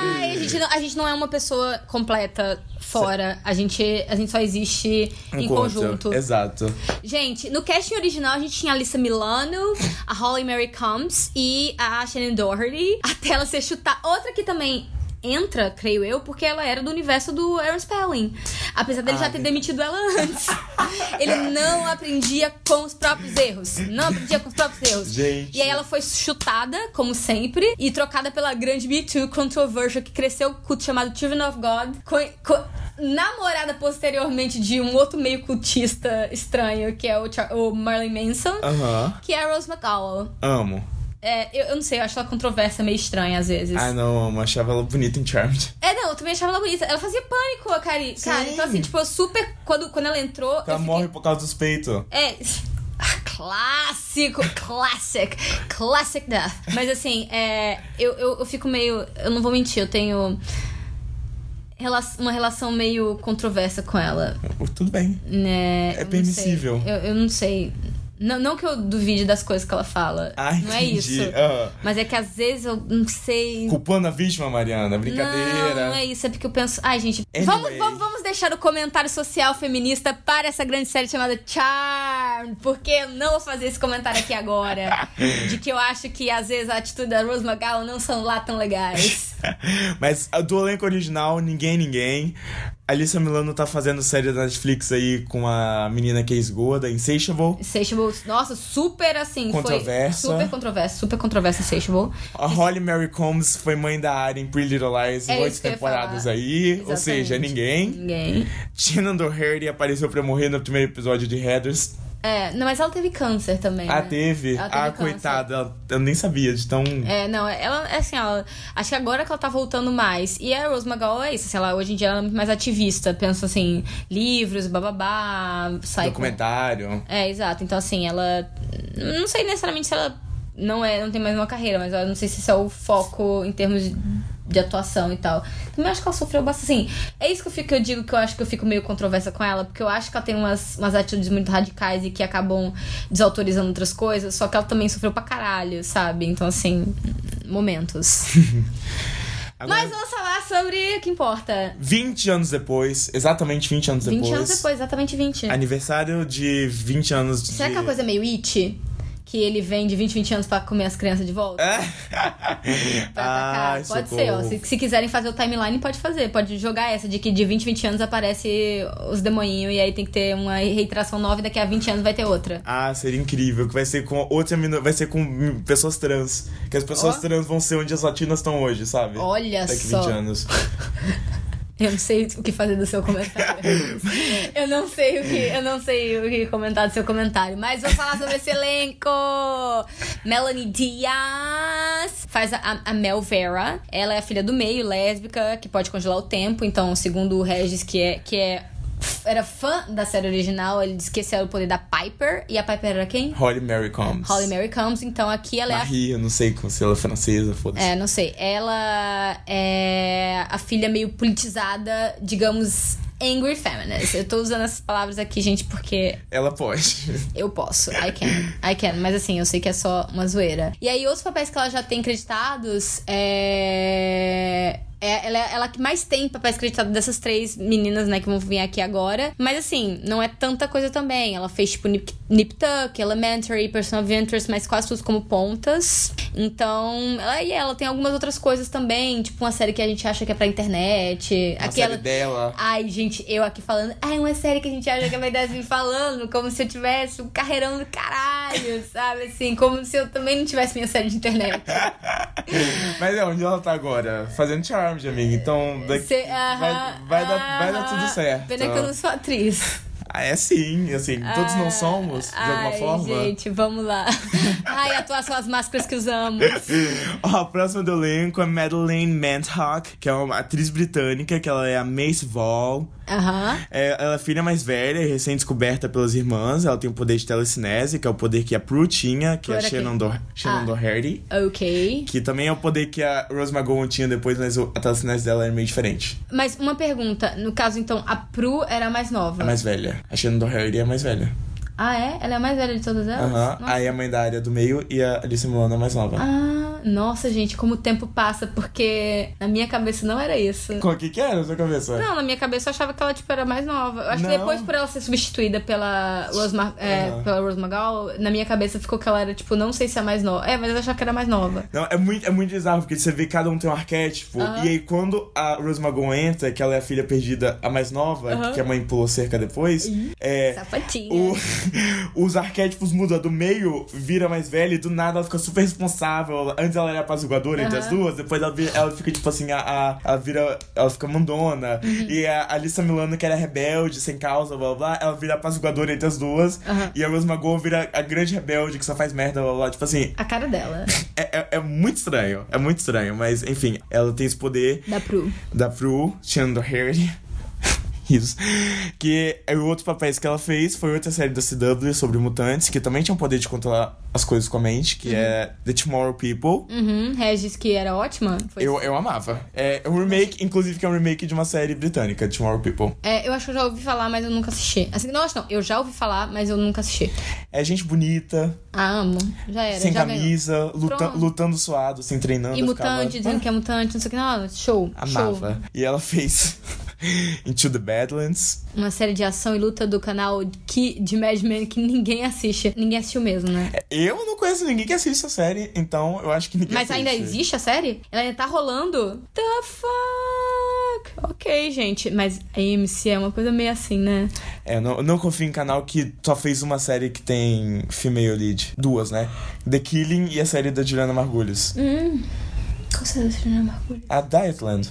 Ai, a, gente não, a gente não é uma pessoa completa fora. A gente, a gente só existe em
Enquanto-
conjunto.
Exato.
Gente, no casting original a gente tinha a Alyssa Milano, a Holly Mary Combs e a Shannon Doherty. Até ela ser chutar. Outra que também entra, creio eu, porque ela era do universo do Aaron Spelling. Apesar dele já
Ai.
ter demitido ela antes. Ele não aprendia com os próprios erros. Não aprendia com os próprios erros.
Gente.
E aí ela foi chutada, como sempre, e trocada pela grande Me Too Controversial, que cresceu o culto chamado Children of God. co- co- namorada posteriormente de um outro meio cultista estranho, que é o, Char- o Marilyn Manson,
Aham.
que é a Rose McGowan.
Amo.
É, eu, eu não sei, eu acho ela controversa meio estranha às vezes.
Ah, não, amo. Achava ela bonita em Charmed.
É, não, eu também achava ela bonita. Ela fazia pânico, cara. Cara,
Sim.
então assim, tipo, eu super. Quando, quando ela entrou.
Ela
eu fiquei-
morre por causa dos peitos.
É. ah, Clássico, classic, classic death. Mas assim, é, eu, eu, eu fico meio. Eu não vou mentir, eu tenho uma relação meio controversa com ela.
Tudo bem.
Né?
É
Eu não
permissível.
Eu, eu não sei. Não, não que eu duvide das coisas que ela fala.
Ah,
não é isso.
Ah.
Mas é que às vezes eu não sei.
Culpando a vítima, Mariana. Brincadeira.
Não, não é isso. É porque eu penso. Ai, gente,
Anyway.
vamos, vamos, deixar o comentário social feminista para essa grande série chamada Charm. Porque eu não vou fazer esse comentário aqui agora. de que eu acho que às vezes a atitude da Rose McGowan não são lá tão legais.
Mas do elenco original, ninguém, ninguém. Alissa Milano tá fazendo série da Netflix aí com a menina que é esgoda, Insatiable.
Insatiable, nossa, super assim.
Controversa.
Foi super controversa, super controversa Insatiable.
A Holly Mary Combs foi mãe da Arya em Pretty Little Lies em
É
oito temporadas aí. Ou
Exatamente.
seja, ninguém.
Ninguém.
Shannon Doherty apareceu pra morrer no primeiro episódio de Heathers.
É, não, mas ela teve câncer também.
Ah,
né?
teve?
Ela teve
ah,
câncer.
coitada, ela- eu nem sabia de tão.
É, não, ela, é assim, ela, acho que agora que ela tá voltando mais. E a Rose McGowan é isso, assim, ela, hoje em dia ela é muito mais ativista. Pensa assim, livros, bababá, sai com-
documentário.
É, exato. Então, assim, ela. Não sei necessariamente se ela não é, não tem mais uma carreira, mas eu não sei se esse é o foco em termos de, de atuação e tal. Também acho que ela sofreu bastante. Assim, é isso que eu, fico, que eu digo que eu acho que eu fico meio controversa com ela, porque eu acho que ela tem umas, umas atitudes muito radicais e que acabam desautorizando outras coisas, só que ela também sofreu pra caralho, sabe? Então, assim, momentos.
Agora,
Mas vamos falar sobre o que importa.
20 anos depois, exatamente 20 anos
20
depois.
anos depois, exatamente 20.
Aniversário de 20 anos de.
Será que é uma coisa meio it? Que ele vem de 20, 20 anos pra comer as crianças de volta?
É? Ai,
Pode
socorro.
ser, ó. Se, se quiserem fazer o timeline, pode fazer. Pode jogar essa de que de 20, 20 anos aparece os demoninhos e aí tem que ter uma reiteração nova e daqui a 20 anos vai ter outra.
Ah, seria incrível. Que vai ser com outra. Vai ser com pessoas trans. Que as pessoas
Ó.
trans vão ser onde as latinas estão hoje, sabe?
Olha
Daqui
só.
20 anos.
Eu não sei o que fazer do seu comentário. eu não sei o que, eu não sei o que comentar do seu comentário, mas vamos falar sobre esse elenco. Melanie Diaz faz a, a Mel Vera. Ela é a filha do meio, lésbica, que pode congelar o tempo. Então, segundo o Regis, que é que é era fã da série original, ele disse que esse era o poder da Piper. E a Piper era quem?
Holly Mary Combs.
Holly Mary Combs. Então aqui ela é a
Marie, eu não sei se ela é francesa, foda-se.
é, não sei. Ela é a filha meio politizada, digamos, angry feminist. Eu tô usando essas palavras aqui, gente, porque
Ela pode.
eu posso. I can. I can. Mas assim, eu sei que é só uma zoeira. E aí, outros papéis que ela já tem creditados é. É, ela é ela que mais tem papéis creditados dessas três meninas, né, que vão vir aqui agora. Mas assim, não é tanta coisa também. Ela fez, tipo, Nip, Nip Tuck, Elementary, Person of Interest, mas quase tudo como pontas. Então, ela, e ela tem algumas outras coisas também, tipo uma série que a gente acha que é pra internet.
A
Aquela.
série dela.
Ai, gente, eu aqui falando. Ai, uma série que a gente acha que é vai dar assim, falando, como se eu tivesse um carreirão do caralho, sabe? Assim, como se eu também não tivesse minha série de internet.
Mas é onde ela tá agora? Fazendo Charmed, amiga. Então daqui,
Cê-
vai,
aham,
vai, dar, vai dar tudo certo.
Pena que eu não sou atriz.
Ah, é sim, assim, todos não somos, de alguma
Ai,
forma.
gente, vamos lá. Ai, atuar são as máscaras que usamos.
Ó, a próxima do elenco é Madeleine Manthawk, que é uma atriz britânica, que ela é a Mace Val.
Aham.
É, ela é filha mais velha e recém-descoberta pelas irmãs. Ela tem o poder de telecinese, que é o poder que a Prue tinha, que é a
Prue
Shannon? Do Shannon
Ah.
Doherty.
Ok.
Que também é o poder que a Rose McGowan tinha depois, mas a telecinese dela era meio diferente.
Mas uma pergunta. No caso, então, a Pru era a mais nova.
A mais velha. A Shannon Doherty é mais velha.
Ah, é? Ela é a mais velha de todas elas?
Aham.
Nossa.
Aí a mãe da área do meio e a Alice Milano é a mais nova.
Ah, nossa, gente, como o tempo passa, porque na minha cabeça não era isso.
O que que era na sua cabeça?
Não, na minha cabeça eu achava que ela tipo, era mais nova. Eu acho
Não.
que depois, por ela ser substituída pela Rose, Mar é, pela Rose McGowan, na minha cabeça ficou que ela era, tipo, não sei se é a mais nova. É, mas eu achava que era mais nova.
Não, é muito, é muito bizarro, porque você vê que cada um tem um arquétipo.
Aham.
E aí, quando a Rose McGowan entra, que ela é a filha perdida, a mais nova, que a mãe pulou cerca depois, é.
Sapatinha.
o- os arquétipos mudam. Do meio vira mais velha e do nada ela fica super responsável. Antes ela era apaziguadora entre as duas, depois ela, vira- ela fica tipo assim, a, a- ela vira. Ela fica mandona.
Uhum.
E a Alissa Milano, que era rebelde, sem causa, blá blá blá, ela vira apaziguadora entre as duas.
Aham.
E a Rose McGowan vira a grande rebelde que só faz merda, blá blá blá. Tipo assim,
A cara dela,
é, é, é muito estranho. É muito estranho. Mas, enfim, ela tem esse poder
da Pru.
da Prue, Shannon Doherty. Isso. Que é o outro papéis que ela fez foi outra série da CW sobre mutantes, que também tinha o poder de controlar as coisas com a mente, que é The Tomorrow People.
Uhum, Regis, que era ótima.
Eu, eu amava. É um remake, inclusive, que é um remake de uma série britânica, Tomorrow People.
É, eu acho que eu já ouvi falar, mas eu nunca assisti. Assim, não, acho não. Eu já ouvi falar, mas eu nunca assisti.
É gente bonita,
Ah, amo. Já era,
sem
já
camisa, luta- lutando suado, sem treinando.
E mutante,
ficava-
dizendo que é mutante, não sei o que. Não, show.
Amava.
Show.
E ela fez Into the Badlands.
Uma série de ação e luta do canal que, de Mad Men que ninguém assiste. Ninguém assistiu mesmo, né?
Eu não conheço ninguém que assiste essa série, então eu acho que ninguém
Mas ainda
assiste.
existe a série? Ela ainda tá rolando? The fuck? Ok, gente. Mas a AMC é uma coisa meio assim, né?
É, eu não, eu não confio em canal que só fez uma série que tem female lead. Duas, né? The Killing e a série da Juliana Margulies.
Hum. Qual será esse Freddie Mercury?
A Dietland.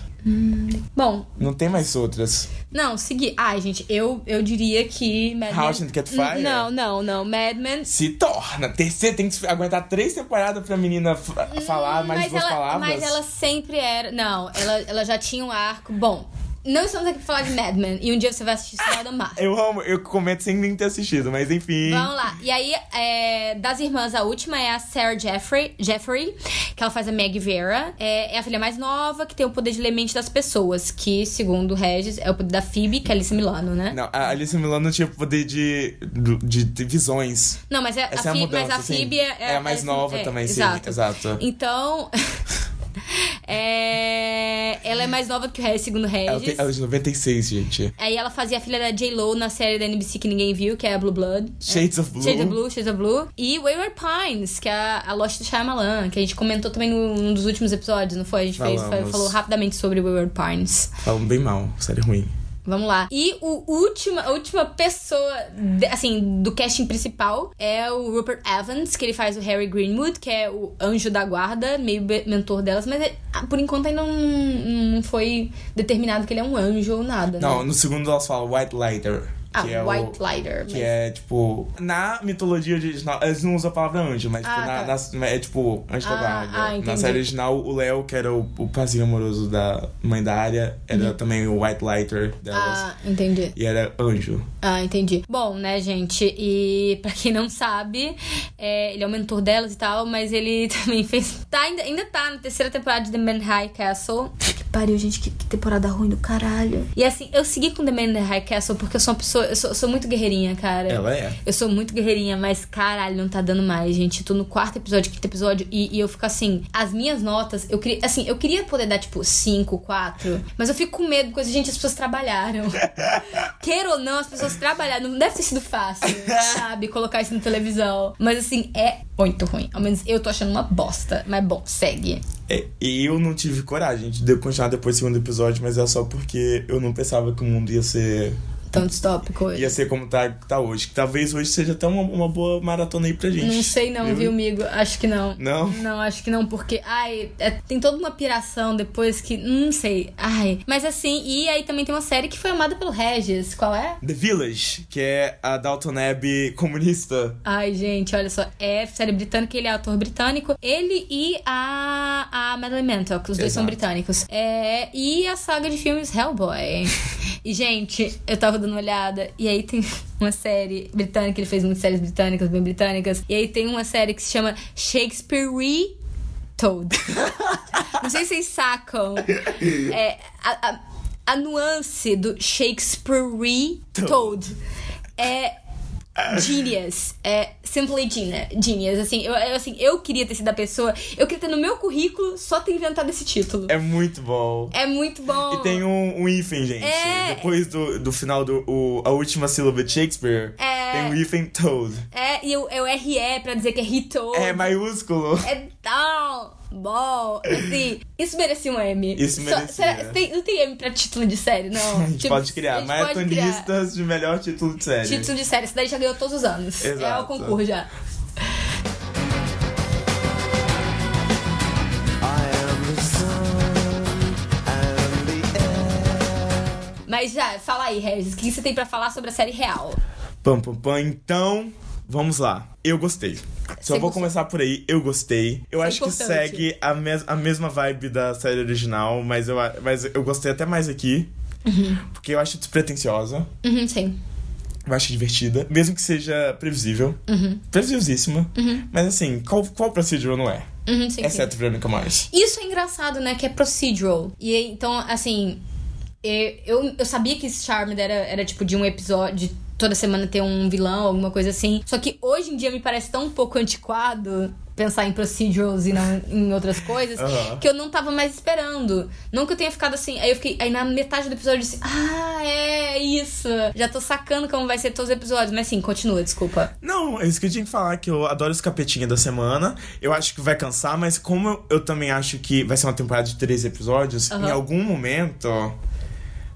Bom,
Não tem mais outras.
não, seguir. Ai, gente, eu, eu diria que Mad
How
Men...
to Get Fired?
Não, não, não. Mad Men...
Se torna. Terceira, tem que aguentar três temporadas pra menina falar mais
mas
duas
ela,
palavras.
Mas ela sempre era... Não, ela, ela já tinha um arco... Bom, não estamos aqui pra falar de Mad Men. E um dia você vai assistir, você vai amar.
Eu amo, eu comento sem nem ter assistido, mas enfim.
Vamos lá. E aí, é, das irmãs, a última é a Sarah Jeffrey, Jeffrey que ela faz a Meg Vera. É, é a filha mais nova, que tem o poder de ler mente das pessoas, que, segundo o Regis, é o poder da Phoebe, que é a Alice Milano, né?
Não, a Alice Milano tinha poder de, de, de visões.
Não, mas, é,
Essa é
a
a
Phoebe,
mudança,
mas a
sim.
Phoebe é,
É a mais nova também, sim,
exato. Então, é, ela é mais nova que o Regis, segundo o Regis.
Ela, tem, ela é de 96, gente.
Aí ela fazia a filha da J-Lo na série da NBC que ninguém viu, que é a Blue Blood.
Shades of Blue.
Shades of Blue, Shades of Blue. E Wayward Pines, que é a, a Lost do Shyamalan, que a gente comentou também num dos últimos episódios, não foi? A gente fez,
Falamos.
falou rapidamente sobre Wayward Pines.
Falam bem mal, série ruim.
Vamos lá. E o última, a última pessoa, assim, do casting principal é o Rupert Evans, que ele faz o Harry Greenwood, que é o anjo da guarda, meio mentor delas, mas é- ah, por enquanto ainda não, não foi determinado que ele é um anjo ou nada, né?
Não, no segundo elas falam White Lighter.
Ah,
é
White
o,
Lighter.
Que
mas-
é, tipo, na mitologia original, eles não usam a palavra anjo, mas tipo,
Ah,
na,
tá.
na- é tipo, anjo da
Ah,
guarda.
ah,
na série original, o Léo, que era o, o parceiro amoroso da mãe da área, era também o White Lighter delas.
Uhum. Ah, entendi.
E era anjo.
Ah, entendi. Bom, né, gente? E pra quem não sabe, é, ele é o mentor delas e tal, mas ele também fez. Tá, ainda, ainda tá na terceira temporada de The Man High Castle. Pariu, gente, que, que temporada ruim do caralho. E assim, eu segui com The Man High Castle porque eu sou uma pessoa. Eu sou, sou muito guerreirinha, cara.
Ela é.
Eu sou muito guerreirinha, mas caralho, não tá dando mais, gente. Eu tô no quarto episódio, quinto episódio, e, e eu fico assim, as minhas notas, eu queria. Assim, eu queria poder dar, tipo, 5, 4, mas eu fico com medo, porque, gente, as pessoas trabalharam. Queira ou não, as pessoas trabalharam. Não deve ter sido fácil, sabe? Colocar isso na televisão. Mas assim, é muito ruim. Ao menos eu tô achando uma bosta. Mas bom, segue.
É, e eu não tive coragem de de continuar depois do segundo episódio, mas é só porque eu não pensava que o mundo ia ser
Distópico hoje.
ia ser como tá, tá hoje. Que talvez hoje seja até uma, uma boa maratona aí pra gente.
Não sei não, viu, amigo? Acho que não.
Não?
Não, acho que não, porque, ai, é- tem toda uma piração depois que, não sei, ai. Mas assim, e aí também tem uma série que foi amada pelo Regis, qual é?
The Village, que é a Dalton Abbey comunista.
Ai, gente, olha só, é série britânica, ele é ator britânico. Ele e a, a Madeleine Mantle, que os dois são
Exato.
britânicos. É, e a saga de filmes Hellboy. e, gente, eu tava dando uma olhada, e aí tem uma série britânica, ele fez muitas séries britânicas, bem britânicas. E aí tem uma série que se chama Shakespeare Retold. Não sei se vocês sacam. É, a, a, a nuance do Shakespeare Retold é Genius. É simply genius. genius. Assim, eu, eu- assim, eu queria ter sido a pessoa. Eu queria ter no meu currículo só ter inventado esse título.
É muito bom.
É muito bom.
E tem um, um hífen, gente.
É.
Depois do, do final do o, a última sílaba de Shakespeare,
É.
tem um hífen toad.
É, e o, é o RE pra dizer que é Retold.
É maiúsculo.
É tão bom. Assim, isso merecia um M.
Isso
Só-
merecia.
será- tem- não tem M pra título de série, não?
A gente
Tipo,
pode criar.
pode criar.
Maratonistas de melhor título de série.
Título de série, isso daí já ganhou todos os anos. É
Exato.
o concurso já. Mas já, fala aí, Regis, o que você tem pra falar sobre a série real?
Pam, pam, pam. Então, vamos lá. Eu gostei. Só
Você
vou
gostou?
começar por aí. Eu gostei. Eu
Isso é
acho que segue a, mes a mesma vibe da série original, mas eu, mas eu gostei até mais aqui. Porque eu acho despretensiosa.
Uhum, sim.
Eu acho divertida. Mesmo que seja previsível.
Uhum.
Previsibilíssima. Mas assim, qual, qual procedural não é?
Uhum, sim, sim.
Exceto Veronica Mars.
Isso é engraçado, né? Que é procedural. E então, assim. Eu, eu sabia que esse Charmed era, era tipo de um episódio. Toda semana ter um vilão, alguma coisa assim. Só que hoje em dia me parece tão um pouco antiquado pensar em procedurals e não em outras coisas
Aham.
que eu não tava mais esperando. Não que eu tenha ficado assim. Aí eu fiquei. Aí na metade do episódio eu disse: Ah, é isso. Já tô sacando como vai ser todos os episódios. Mas sim, continua, desculpa.
Não, é isso que eu tinha que falar, que eu adoro os capetinha da semana. Eu acho que vai cansar, mas como eu, eu também acho que vai ser uma temporada de três episódios,
Aham.
em algum momento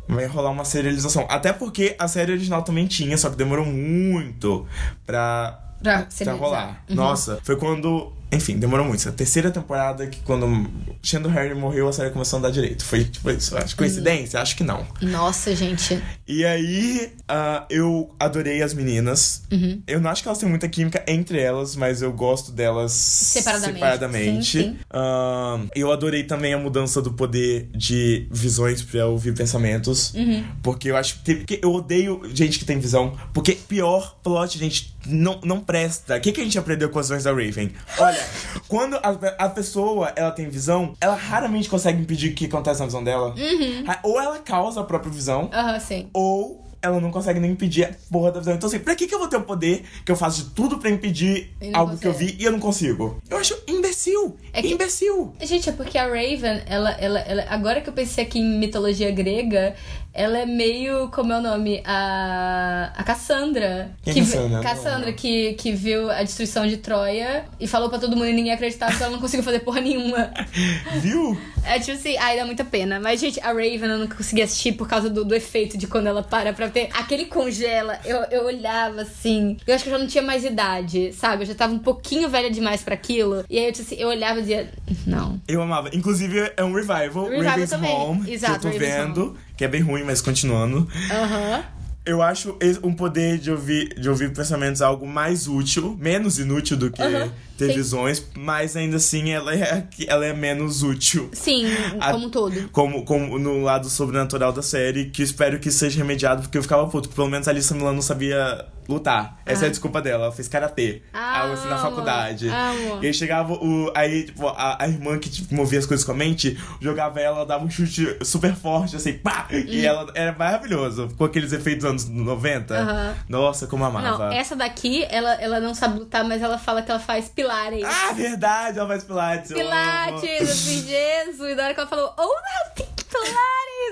vai rolar uma serialização. Até porque a série original também tinha, só que demorou muito pra
Pra
pra rolar.
Uhum.
Nossa, foi quando Enfim, demorou muito. A terceira temporada que quando Shandor Harry morreu, a série começou a andar direito. Foi tipo isso. Acho coincidência? Acho que não.
Nossa, gente.
E aí, ah, eu adorei as meninas.
Uhum.
Eu não acho que elas têm muita química entre elas, mas eu gosto delas
Separadamente.
separadamente.
Sim, sim.
Ah, eu adorei também a mudança do poder de visões pra ouvir pensamentos.
Uhum.
Porque eu acho que. porque eu odeio gente que tem visão. Porque pior plot, gente, não, não presta. O que, que a gente aprendeu com as visões da Raven? Olha, quando a, a pessoa ela tem visão, ela raramente consegue impedir o que acontece na visão dela.
Uhum.
Ou ela causa a própria visão,
Aham, sim.
ou ela não consegue nem impedir a porra da visão. Então, assim, pra que, que eu vou ter um poder que eu faço de tudo pra impedir algo que eu
consegue.
vi e eu não consigo? Eu acho imbecil.
É que-
Imbecil.
Gente, é porque a Raven, ela, ela, ela. Agora que eu pensei aqui em mitologia grega, ela é meio. Como é o nome? A. A Cassandra.
É
que,
Cassandra?
Cassandra, que, que viu a destruição de Troia e falou pra todo mundo e ninguém acreditava que ela não conseguiu fazer porra nenhuma.
Viu?
É tipo assim, ai, dá muita pena. Mas, gente, a Raven eu não consegui assistir por causa do, do efeito de quando ela para pra ter. Aquele congela, eu, eu olhava assim. Eu acho que eu já não tinha mais idade, sabe? Eu já tava um pouquinho velha demais pra aquilo. E aí eu, tipo assim, eu olhava e dizia, não.
Eu amava. Inclusive, é um revival.
Revival
Raven's
também.
Home.
Exato,
que eu tô
Raven's
vendo. Que é bem ruim, mas continuando.
Aham.
Eu acho um poder de ouvir, de ouvir pensamentos algo mais útil, menos inútil do que
Aham,
ter
sim.
visões, mas ainda assim ela é, ela é menos útil.
Sim,
A-
como um todo.
Como, como no lado sobrenatural da série, que espero que seja remediado, porque eu ficava puto, pelo menos a Alissa Milan não sabia lutar. Essa é a
Ah.
desculpa dela, ela fez karatê.
Ah,
assim na faculdade.
amo.
E aí chegava o. Aí, tipo, a, a irmã que tipo, movia as coisas com a mente, jogava ela, dava um chute super forte, assim, pá! E ela era maravilhoso. Com aqueles efeitos dos anos 90.
Aham.
Nossa, como amava.
Não, essa daqui, ela, ela não sabe lutar, mas ela fala que ela faz pilares.
Ah, verdade, ela faz Pilates. eu amo.
Pilates, assim, Jesus. E na hora que ela falou, oh, não, tem Pilates.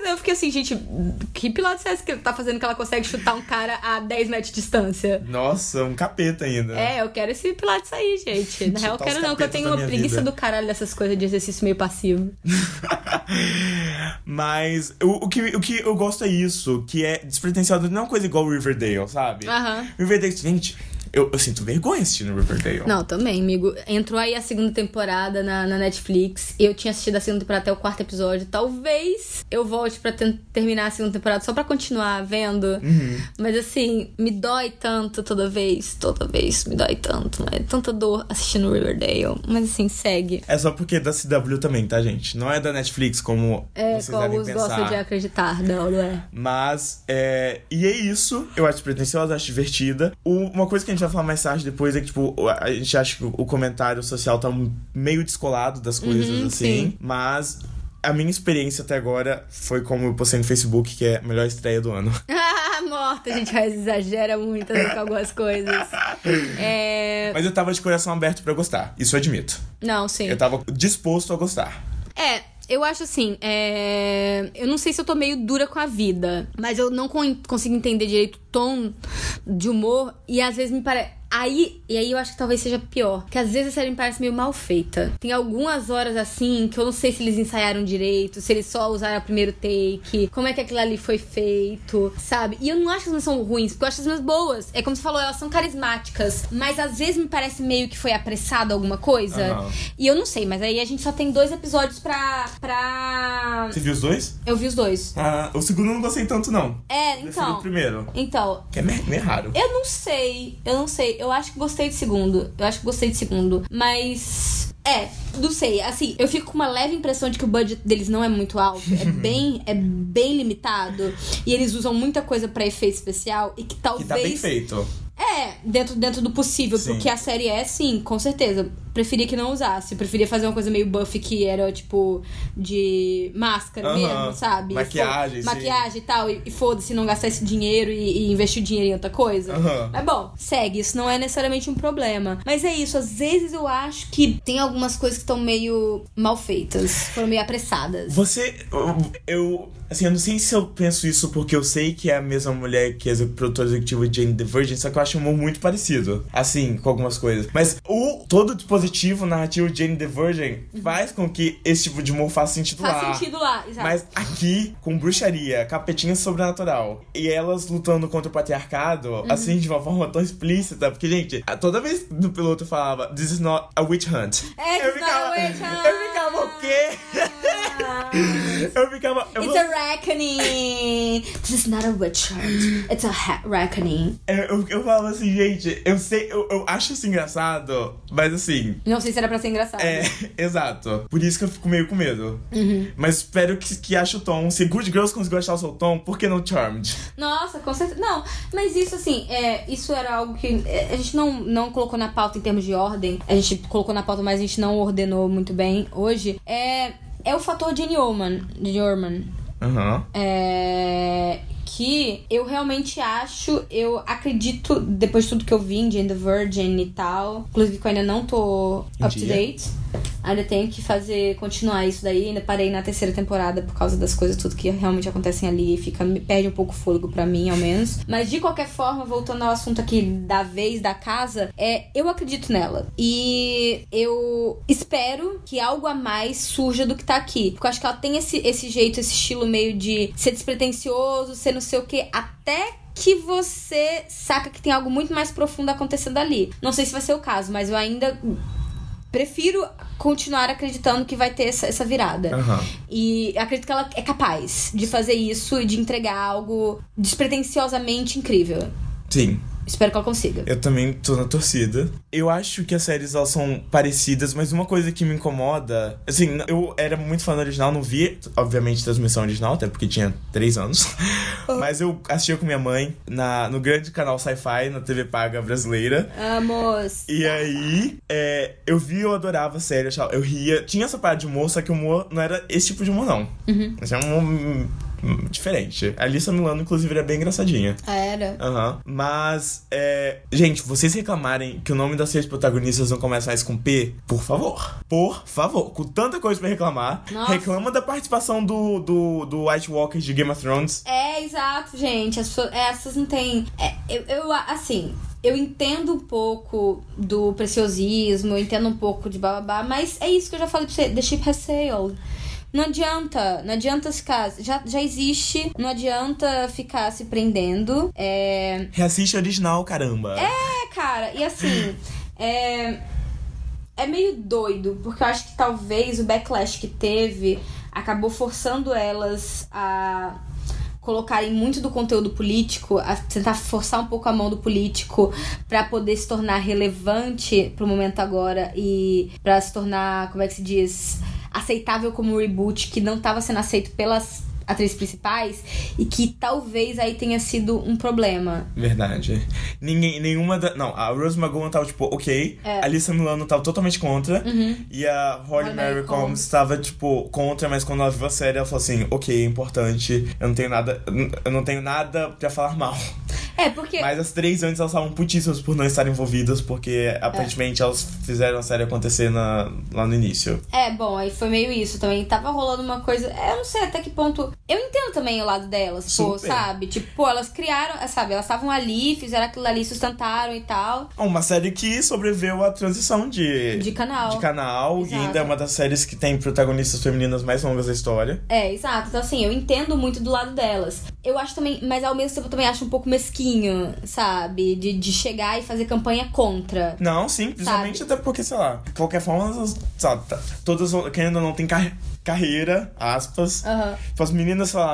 Eu fiquei assim, gente, que Pilates é esse que tá fazendo que ela consegue chutar um cara a 10 metros de distância?
Nossa, um capeta ainda.
É, eu quero esse Pilates aí, gente. Na real, eu quero não, que eu tenho uma preguiça
vida.
do caralho dessas coisas de exercício meio passivo.
Mas o, o, que, o que eu gosto é isso, que é despretensioso, não é uma coisa igual Riverdale, sabe?
Aham.
Riverdale, gente, eu, eu sinto vergonha assistindo Riverdale.
Não, também, amigo. Entrou aí a segunda temporada na, na Netflix. Eu tinha assistido a segunda temporada até o quarto episódio. Talvez eu volte pra terminar a segunda temporada só pra continuar vendo.
Uhum.
Mas assim, me dói tanto toda vez. Toda vez me dói tanto. É tanta dor assistindo Riverdale. Mas assim, segue.
É só porque é da CW também, tá, gente? Não é da Netflix, como
É,
vocês
como os
pensar.
gostam de acreditar, não, não é?
Mas, é. E é isso. Eu acho pretensiosa, acho divertida. Uma coisa que a gente vai falar mais tarde depois é que, tipo, a gente acha que o comentário social tá meio descolado das coisas,
Uhum,
assim.
sim.
Mas. A minha experiência até agora foi como eu postei no Facebook, que é a melhor estreia do ano.
Ah, morta, a gente exagera muito assim, com algumas coisas. É.
Mas eu tava de coração aberto pra gostar, isso eu admito.
Não, sim.
Eu tava disposto a gostar.
É, eu acho assim, é... eu não sei se eu tô meio dura com a vida, mas eu não con- consigo entender direito o tom de humor e às vezes me parece. Aí, e aí eu acho que talvez seja pior. Que às vezes a série me parece meio mal feita. Tem algumas horas assim que eu não sei se eles ensaiaram direito, se eles só usaram o primeiro take, como é que aquilo ali foi feito, sabe? E eu não acho que elas são ruins, porque eu acho as minhas boas. É como você falou, elas são carismáticas. Mas às vezes me parece meio que foi apressado alguma coisa.
Aham.
E eu não sei, mas aí a gente só tem dois episódios pra. pra.
Você viu os dois?
Eu vi os dois.
Ah, o segundo eu não gostei tanto, não.
É, então.
o primeiro.
Então,
Que é meio raro.
eu não sei. Eu não sei. Eu acho que gostei de segundo. Eu acho que gostei de segundo. Mas. É, não sei. Assim, eu fico com uma leve impressão de que o budget deles não é muito alto. É bem, é bem limitado. E eles usam muita coisa pra efeito especial. E que
Que
talvez.
tá bem feito.
É, dentro, dentro do possível,
Sim.
porque a série é, sim, com certeza. Preferia que não usasse. Preferia fazer uma coisa meio buff que era, tipo, de máscara mesmo, sabe?
Maquiagem, sim.
Maquiagem e tal. E, e foda-se não gastar esse dinheiro e, e investir o dinheiro em outra coisa.
Aham.
Mas bom, segue. Isso não é necessariamente um problema. Mas é isso. Às vezes eu acho que tem algumas coisas que estão meio mal feitas. Foram meio apressadas.
Você. eu-. Assim, eu não sei se eu penso isso porque eu sei que é a mesma mulher que é a produtora executiva de Jane the Virgin, só que eu acho um humor muito parecido. Assim, com algumas coisas. Mas o todo o dispositivo dispositivo narrativo de Jane the Virgin faz com que esse tipo de humor faça sentido
Faz
lá.
sentido lá, exato.
Mas aqui, com bruxaria, capetinha sobrenatural e elas lutando contra o patriarcado,
Uhum.
assim, de uma forma tão explícita. Porque, gente, toda vez no piloto falava, This is not a witch hunt.
É,
eu
not a
ficava,
witch hunt.
Eu ficava o quê? eu ficava. Eu,
It's a reckoning. This is not a witch hunt. It's a reckoning.
eu, eu, eu falava assim, gente, eu sei, eu, eu acho isso engraçado, mas assim.
Não sei se era pra ser engraçado.
É, exato. Por isso que eu fico meio com medo.
Uhum.
Mas espero que, que ache o tom. Se Good Girls conseguiu achar o seu tom, por que não Charmed?
Nossa, com certeza. Não, mas isso assim, é, isso era algo que é, a gente não, não colocou na pauta em termos de ordem. A gente colocou na pauta, mas a gente não ordenou muito bem hoje. É, é o fator Jenny Orman. Jenny Orman.
Aham.
É, que eu realmente acho, eu acredito, depois de tudo que eu vi em the Virgin e tal, inclusive que eu ainda não tô up to date. Ainda tenho que fazer, continuar isso daí. Ainda parei na terceira temporada por causa das coisas, tudo que realmente acontecem ali. Fica, me perde um pouco o fôlego pra mim, ao menos. Mas de qualquer forma, voltando ao assunto aqui da vez da casa, é, eu acredito nela. E eu espero que algo a mais surja do que tá aqui. Porque eu acho que ela tem esse, esse jeito, esse estilo meio de ser despretensioso, ser não sei o que, até que você saca que tem algo muito mais profundo acontecendo ali. Não sei se vai ser o caso, mas eu ainda prefiro continuar acreditando que vai ter essa, essa virada.
Aham.
E acredito que ela é capaz de fazer isso e de entregar algo despretensiosamente incrível.
Sim.
Espero que ela consiga.
Eu também tô na torcida. Eu acho que as séries elas são parecidas, mas uma coisa que me incomoda. Assim, eu era muito fã do original, não vi, obviamente, transmissão original, até porque tinha três anos. mas eu assistia com minha mãe na, no grande canal Sci-Fi, na TV Paga brasileira.
Vamos!
E aí, é, eu vi, eu adorava a série, eu ria. Tinha essa parada de humor, só que o humor não era esse tipo de humor, não.
Uhum.
Esse é um humor hum, hum, diferente. A Alissa Milano, inclusive, era bem engraçadinha.
Era.
Aham. Mas, é. Gente, vocês reclamarem que o nome das seis protagonistas não começa mais com P, por favor. Por favor. Com tanta coisa pra reclamar,
Nossa.
reclama da participação do, do, do White Walker de Game of Thrones.
É, exato, gente. As pessoas, é, essas não têm. é, eu, eu, assim. Eu entendo um pouco do preciosismo, eu entendo um pouco de bababá, mas é isso que eu já falei pra você. The ship has sailed. Não adianta, não adianta ficar. Já, já existe, não adianta ficar se prendendo. É.
Reassiste original, caramba.
É, cara, e assim. É. É meio doido, porque eu acho que talvez o backlash que teve acabou forçando elas a colocarem muito do conteúdo político, a tentar forçar um pouco a mão do político pra poder se tornar relevante pro momento agora e pra se tornar, como é que se diz, aceitável como reboot que não tava sendo aceito pelas atrizes principais e que talvez aí tenha sido um problema.
Verdade. Ninguém, nenhuma da. Não, a Rose McGowan tava tipo, ok.
É.
A Alissa Milano tava totalmente contra. E a Holly Mary Combs. tava, tipo, contra, mas quando ela viu a série, ela falou assim, ok, é importante. Eu não tenho nada. Eu não tenho nada pra falar mal.
É, porque.
Mas as três antes elas estavam putíssimas por não estarem envolvidas, porque aparentemente elas fizeram a série acontecer na, lá no início.
É, bom, aí foi meio isso também. Tava rolando uma coisa. é, Eu não sei até que ponto. Eu entendo também o lado delas, pô,
Super.
sabe? Tipo, pô, elas criaram, é, sabe? Elas estavam ali, fizeram aquilo ali, sustentaram e tal.
Uma série que sobreviveu à transição de,
De canal.
de canal e
Exato.
ainda é uma das séries que tem protagonistas femininas mais longas da história.
É, exato. Então, assim, eu entendo muito do lado delas. Eu acho também, mas ao mesmo tempo eu também acho um pouco mesquinho, sabe? De, de chegar e fazer campanha contra.
Não, sim, principalmente até porque, sei lá, de qualquer forma, sabe, tá- todas, querendo ou não, tem car- carreira, aspas. Tipo, as meninas, sei lá,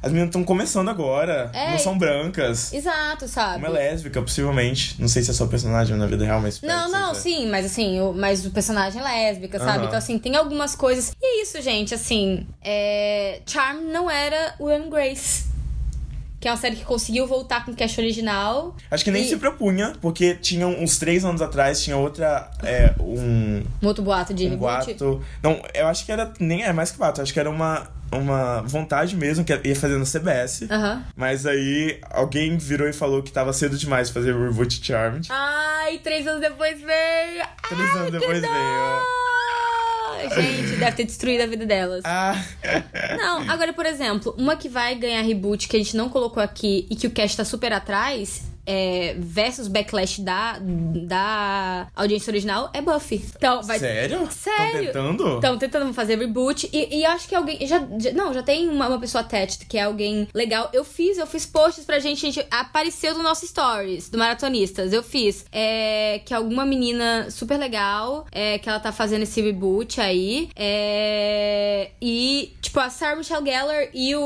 as meninas estão começando agora,
É.
não são brancas.
Exato, sabe?
Uma é lésbica, possivelmente. Não sei se é só personagem na vida real, mas.
Não, não,
seja.
sim, mas assim, o, mas o personagem é lésbica, sabe?
Aham.
Então, assim, tem algumas coisas. E é isso, gente, assim. É... Charm não era Will Grace. Que é uma série que conseguiu voltar com o cast original.
Acho que nem
E-
se propunha, porque tinha uns três anos atrás, tinha outra. É, um.
Um outro boato de
um
reboot.
boato. Não, eu acho que era. Nem é mais que boato, acho que era uma, uma vontade mesmo, que ia fazer no CBS.
Aham.
Mas aí alguém virou e falou que tava cedo demais fazer o reboot Charmed.
Ai, três anos depois veio.
Três
Ai,
anos depois veio.
Gente, deve ter destruído a vida delas.
Ah,
Não, agora, por exemplo, uma que vai ganhar reboot que a gente não colocou aqui e que o cast tá super atrás é, versus backlash da, da audiência original é Buffy. Então, vai.
Sério?
Sério?
Tão tentando?
Estão tentando fazer reboot. E, e acho que alguém. Já, já- não, já tem uma, uma pessoa attached, que é alguém legal. Eu fiz, eu fiz posts pra gente. gente apareceu no nosso stories, do Maratonistas. Eu fiz. É, que alguma menina super legal. É, que ela tá fazendo esse reboot aí. É, e, tipo, a Sarah Michelle Gellar e o.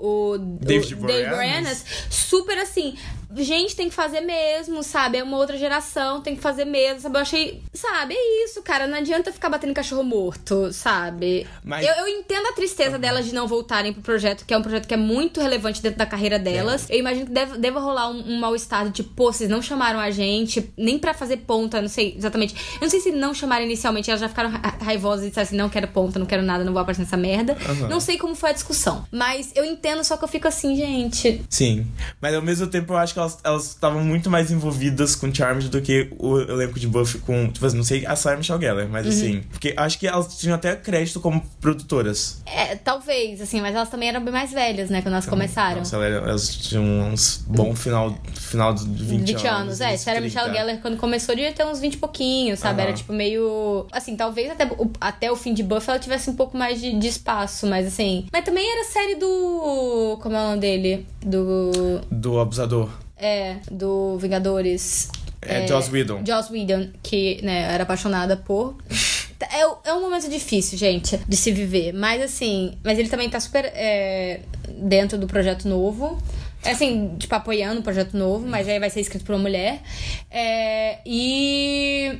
o
David
o.
Boreanaz,
super assim. Gente, tem que fazer mesmo, sabe? É uma outra geração, tem que fazer mesmo, sabe? Eu achei, sabe? É isso, cara. Não adianta ficar batendo cachorro morto, sabe?
Mas-
Eu, eu entendo a tristeza delas de não voltarem pro projeto, que é um projeto que é muito relevante dentro da carreira delas. Eu imagino que deve, deva rolar um, um mal-estar de tipo, pô, vocês não chamaram a gente, nem pra fazer ponta, não sei exatamente. Eu não sei se não chamaram inicialmente, elas já ficaram ra- raivosas e disseram assim: não quero ponta, não quero nada, não vou aparecer nessa merda.
Aham.
Não sei como foi a discussão. Mas eu entendo, só que eu fico assim, gente.
Sim. Mas ao mesmo tempo eu acho que elas elas estavam muito mais envolvidas com Charmed do que o elenco de Buffy com. Tipo assim, não sei a Sarah Michelle Gellar, mas
Uhum.
assim. Porque acho que elas tinham até crédito como produtoras.
É, talvez, assim, mas elas também eram bem mais velhas, né, quando elas começaram.
Nossa, ela era- elas tinham uns bom final, final de 20,
20 anos, é.
uns
Sarah
30.
Michelle Gellar, quando começou, devia ter uns 20 e pouquinho, sabe?
Aham.
Era tipo meio. Assim, talvez até o, até o fim de Buffy ela tivesse um pouco mais de, de espaço, mas assim. Mas também era série do. Como é o nome dele? Do.
Do Abusador.
É, do Vingadores.
É, Joss Whedon.
Joss Whedon, que, né, era apaixonada por. É, é um momento difícil, gente, de se viver. Mas assim, mas ele também tá super é, dentro do projeto novo. É, Assim, tipo, apoiando o projeto novo, mas aí vai ser escrito por uma mulher. É, e.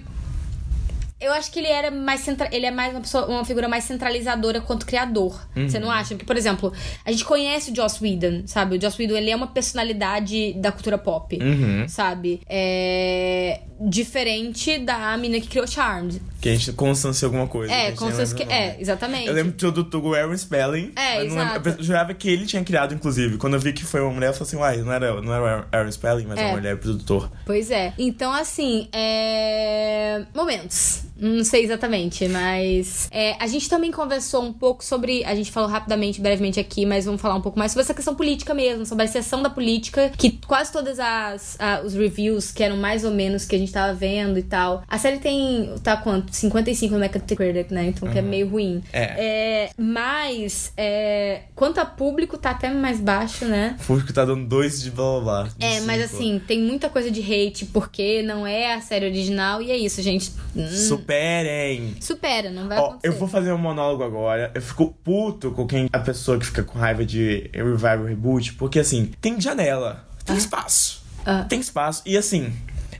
Eu acho que ele era mais centra... ele é mais uma pessoa, uma figura mais centralizadora quanto criador. Você não acha? Porque, por exemplo, a gente conhece o Joss Whedon, sabe? O Joss Whedon, ele é uma personalidade da cultura pop,
Uhum.
sabe? É diferente da mina que criou Charmed.
Que a gente constancia alguma coisa.
É,
lembra
que é, exatamente.
Eu lembro do, do Aaron Spelling.
É, exato.
Eu jurava que ele tinha criado, inclusive. Quando eu vi que foi uma mulher, eu falei assim, uai, não era, não era o Aaron Spelling, mas
É.
uma mulher produtor.
Pois é. Então, assim, é... Momentos. Não sei exatamente, mas... é, a gente também conversou um pouco sobre... A gente falou rapidamente, brevemente aqui, mas vamos falar um pouco mais sobre essa questão política mesmo, sobre a exceção da política, que quase todas as... a- os reviews, que eram mais ou menos que a gente tava vendo e tal. A série tem, tá quanto? 55 no Metacritic, né? Então, que é meio ruim.
É.
É, mas, é, quanto a público, tá até mais baixo, né?
O público tá dando dois de blá blá blá.
É, mas
cinco.
assim, tem muita coisa de hate porque não é a série original e é isso, gente. Hum,
Superem!
supera, não vai
Ó,
acontecer.
eu vou fazer um monólogo agora. Eu fico puto com quem a pessoa que fica com raiva de revival reboot, porque assim, tem janela, tem espaço.
Ah.
Tem espaço. E assim,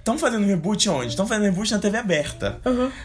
estão fazendo reboot onde? Estão fazendo reboot na TV aberta.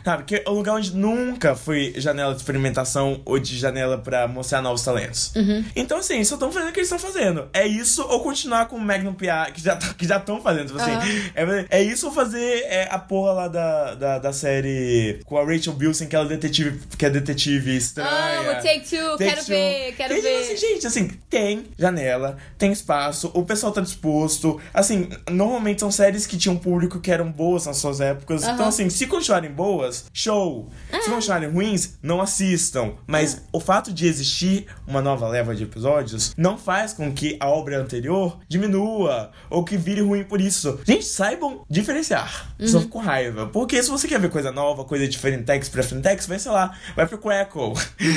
Sabe? Que é o lugar onde nunca foi janela de experimentação ou de janela pra mostrar novos talentos. Então, assim, só estão fazendo o que eles estão fazendo. É isso ou continuar com o Magnum PA, que já tá- que já estão fazendo. Tipo assim, é, é isso ou fazer é, a porra lá da, da, da série com a Rachel Bilson, que ela é detetive, que é detetive estranha.
Amo, Take Two,
Take
quero
Two.
ver, quero
E, tipo
ver.
assim, gente, assim, tem janela, tem espaço, o pessoal tá disposto. Assim, normalmente são séries que tinham público que eram boas nas suas épocas. Então,
Aham.
assim, se continuarem boas, show. Se continuarem ruins, não assistam. Mas o fato de existir uma nova leva de episódios não faz com que a obra anterior diminua ou que vire ruim por isso. Gente, saibam diferenciar.
Uhum.
Só fico com raiva. Porque se você quer ver coisa nova, coisa de Frentex pra Frentex, vai, sei lá, vai pro Crackle.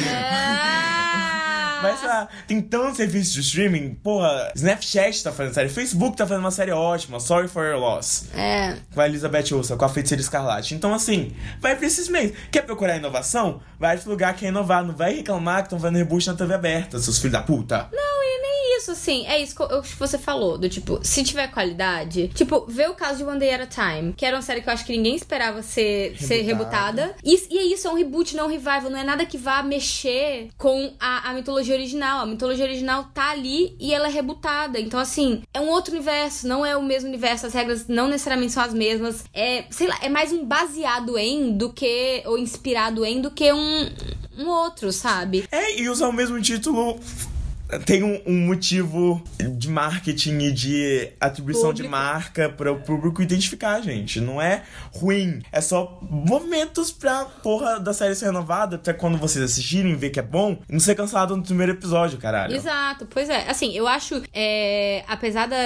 Ah!
Mas ah, tem tantos serviços de streaming, porra, Snapchat tá fazendo série, Facebook tá fazendo uma série ótima, Sorry for Your Loss,
É,
com a Elizabeth Olsen, com a Feiticeira Escarlate. Então, assim, vai pra esses meios. Quer procurar inovação? Vai pro lugar que é inovar, não vai reclamar que estão fazendo reboot na TV aberta, seus filhos da puta.
Não, e nem isso, assim. É isso que eu- que você falou, do tipo, se tiver qualidade. Tipo, vê o caso de One Day at a Time, que era uma série que eu acho que ninguém esperava ser, ser
Rebutada.
rebutada. E, e é isso, é um reboot, não um revival. Não é nada que vá mexer com a, a mitologia original. A mitologia original tá ali e ela é rebutada. Então, assim, é um outro universo, não é o mesmo universo. As regras não necessariamente são as mesmas. É, sei lá, é mais um baseado em do que. ou inspirado em do que um, um outro, sabe?
É, e usar o mesmo título tem um, um motivo de marketing e de atribuição de
Público.
marca para o público identificar, gente. Não é ruim. É só momentos pra porra da série ser renovada, até quando vocês assistirem, ver que é bom, não ser cansado no primeiro episódio, caralho.
Exato, pois é. Assim, eu acho, é, apesar da,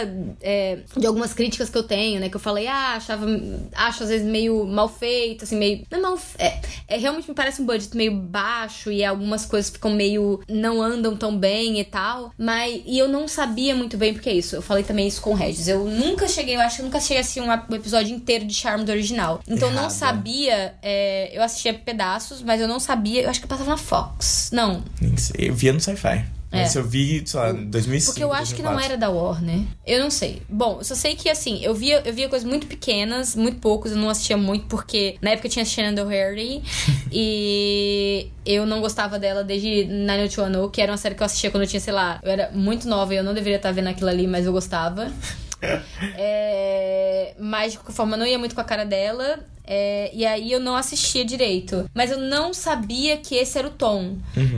é, de algumas críticas que eu tenho, né, que eu falei, ah, achava, acho às vezes meio mal feito, assim, meio. Não, é mal, é, é, realmente me parece um budget meio baixo e algumas coisas ficam meio. não andam tão bem e tal. Mas. E eu não sabia muito bem porque é isso. Eu falei também isso com o Regis. Eu nunca cheguei, eu acho que eu nunca cheguei a assistir um, um episódio inteiro de Charme do original. Então eu não sabia. é, eu assistia pedaços, mas eu não sabia. Eu acho que eu passava na Fox. Não,
Nem sei. Eu via no sci-fi.
É.
Mas eu vi, sei lá, em 2005.
Porque eu acho que não
2004.
era da Warner. Eu não sei. Bom, eu só sei que assim, eu via, eu via coisas muito pequenas, muito poucos, eu não assistia muito, porque na época tinha Shannon Doherty e eu não gostava dela desde 90210, que era uma série que eu assistia quando eu tinha, sei lá, eu era muito nova e eu não deveria estar vendo aquilo ali, mas eu gostava. É, mas de qualquer forma, eu não ia muito com a cara dela. É, e aí eu não assistia direito. Mas eu não sabia que esse era o tom.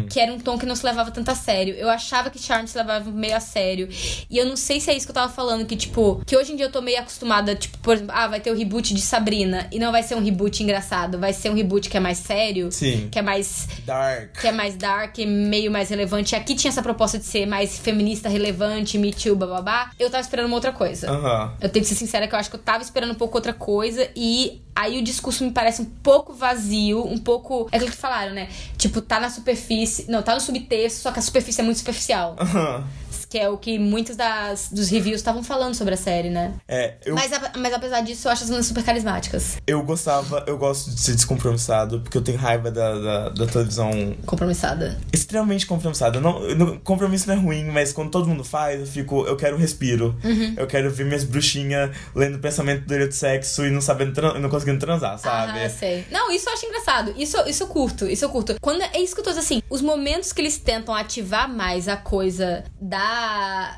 Que era um tom que não se levava tanto a sério. Eu achava que Charm se levava meio a sério. E eu não sei se é isso que eu tava falando. Que, tipo, que hoje em dia eu tô meio acostumada, tipo, por exemplo, ah, vai ter o reboot de Sabrina. E não vai ser um reboot engraçado. Vai ser um reboot que é mais sério.
Sim.
Que é mais
Dark.
que é mais dark, meio mais relevante. Aqui tinha essa proposta de ser mais feminista, relevante, Me Too, bababá. Eu tava esperando uma outra coisa.
Aham.
Eu tenho que ser sincera que eu acho que eu tava esperando um pouco outra coisa e aí o discurso me parece um pouco vazio, um pouco. É aquilo que falaram, né? Tipo, tá na superfície. Não, tá no subtexto, só que a superfície é muito superficial.
Aham.
Que é o que muitos das, dos reviews estavam falando sobre a série, né?
É, eu,
Mas, mas apesar disso, eu acho as meninas super carismáticas.
eu gostava, eu gosto de ser descompromissado, porque eu tenho raiva da, da, da televisão
Compromissada.
extremamente compromissada. Não, não- compromisso não é ruim, mas quando todo mundo faz, eu fico, eu quero um respiro.
Uhum.
Eu quero ver minhas bruxinhas lendo pensamento do sexo e não sabendo, não conseguindo transar, sabe?
Ah, sei. Não, isso eu acho engraçado. Isso, isso eu curto, isso eu curto. Quando, é isso que eu tô assim, os momentos que eles tentam ativar mais a coisa da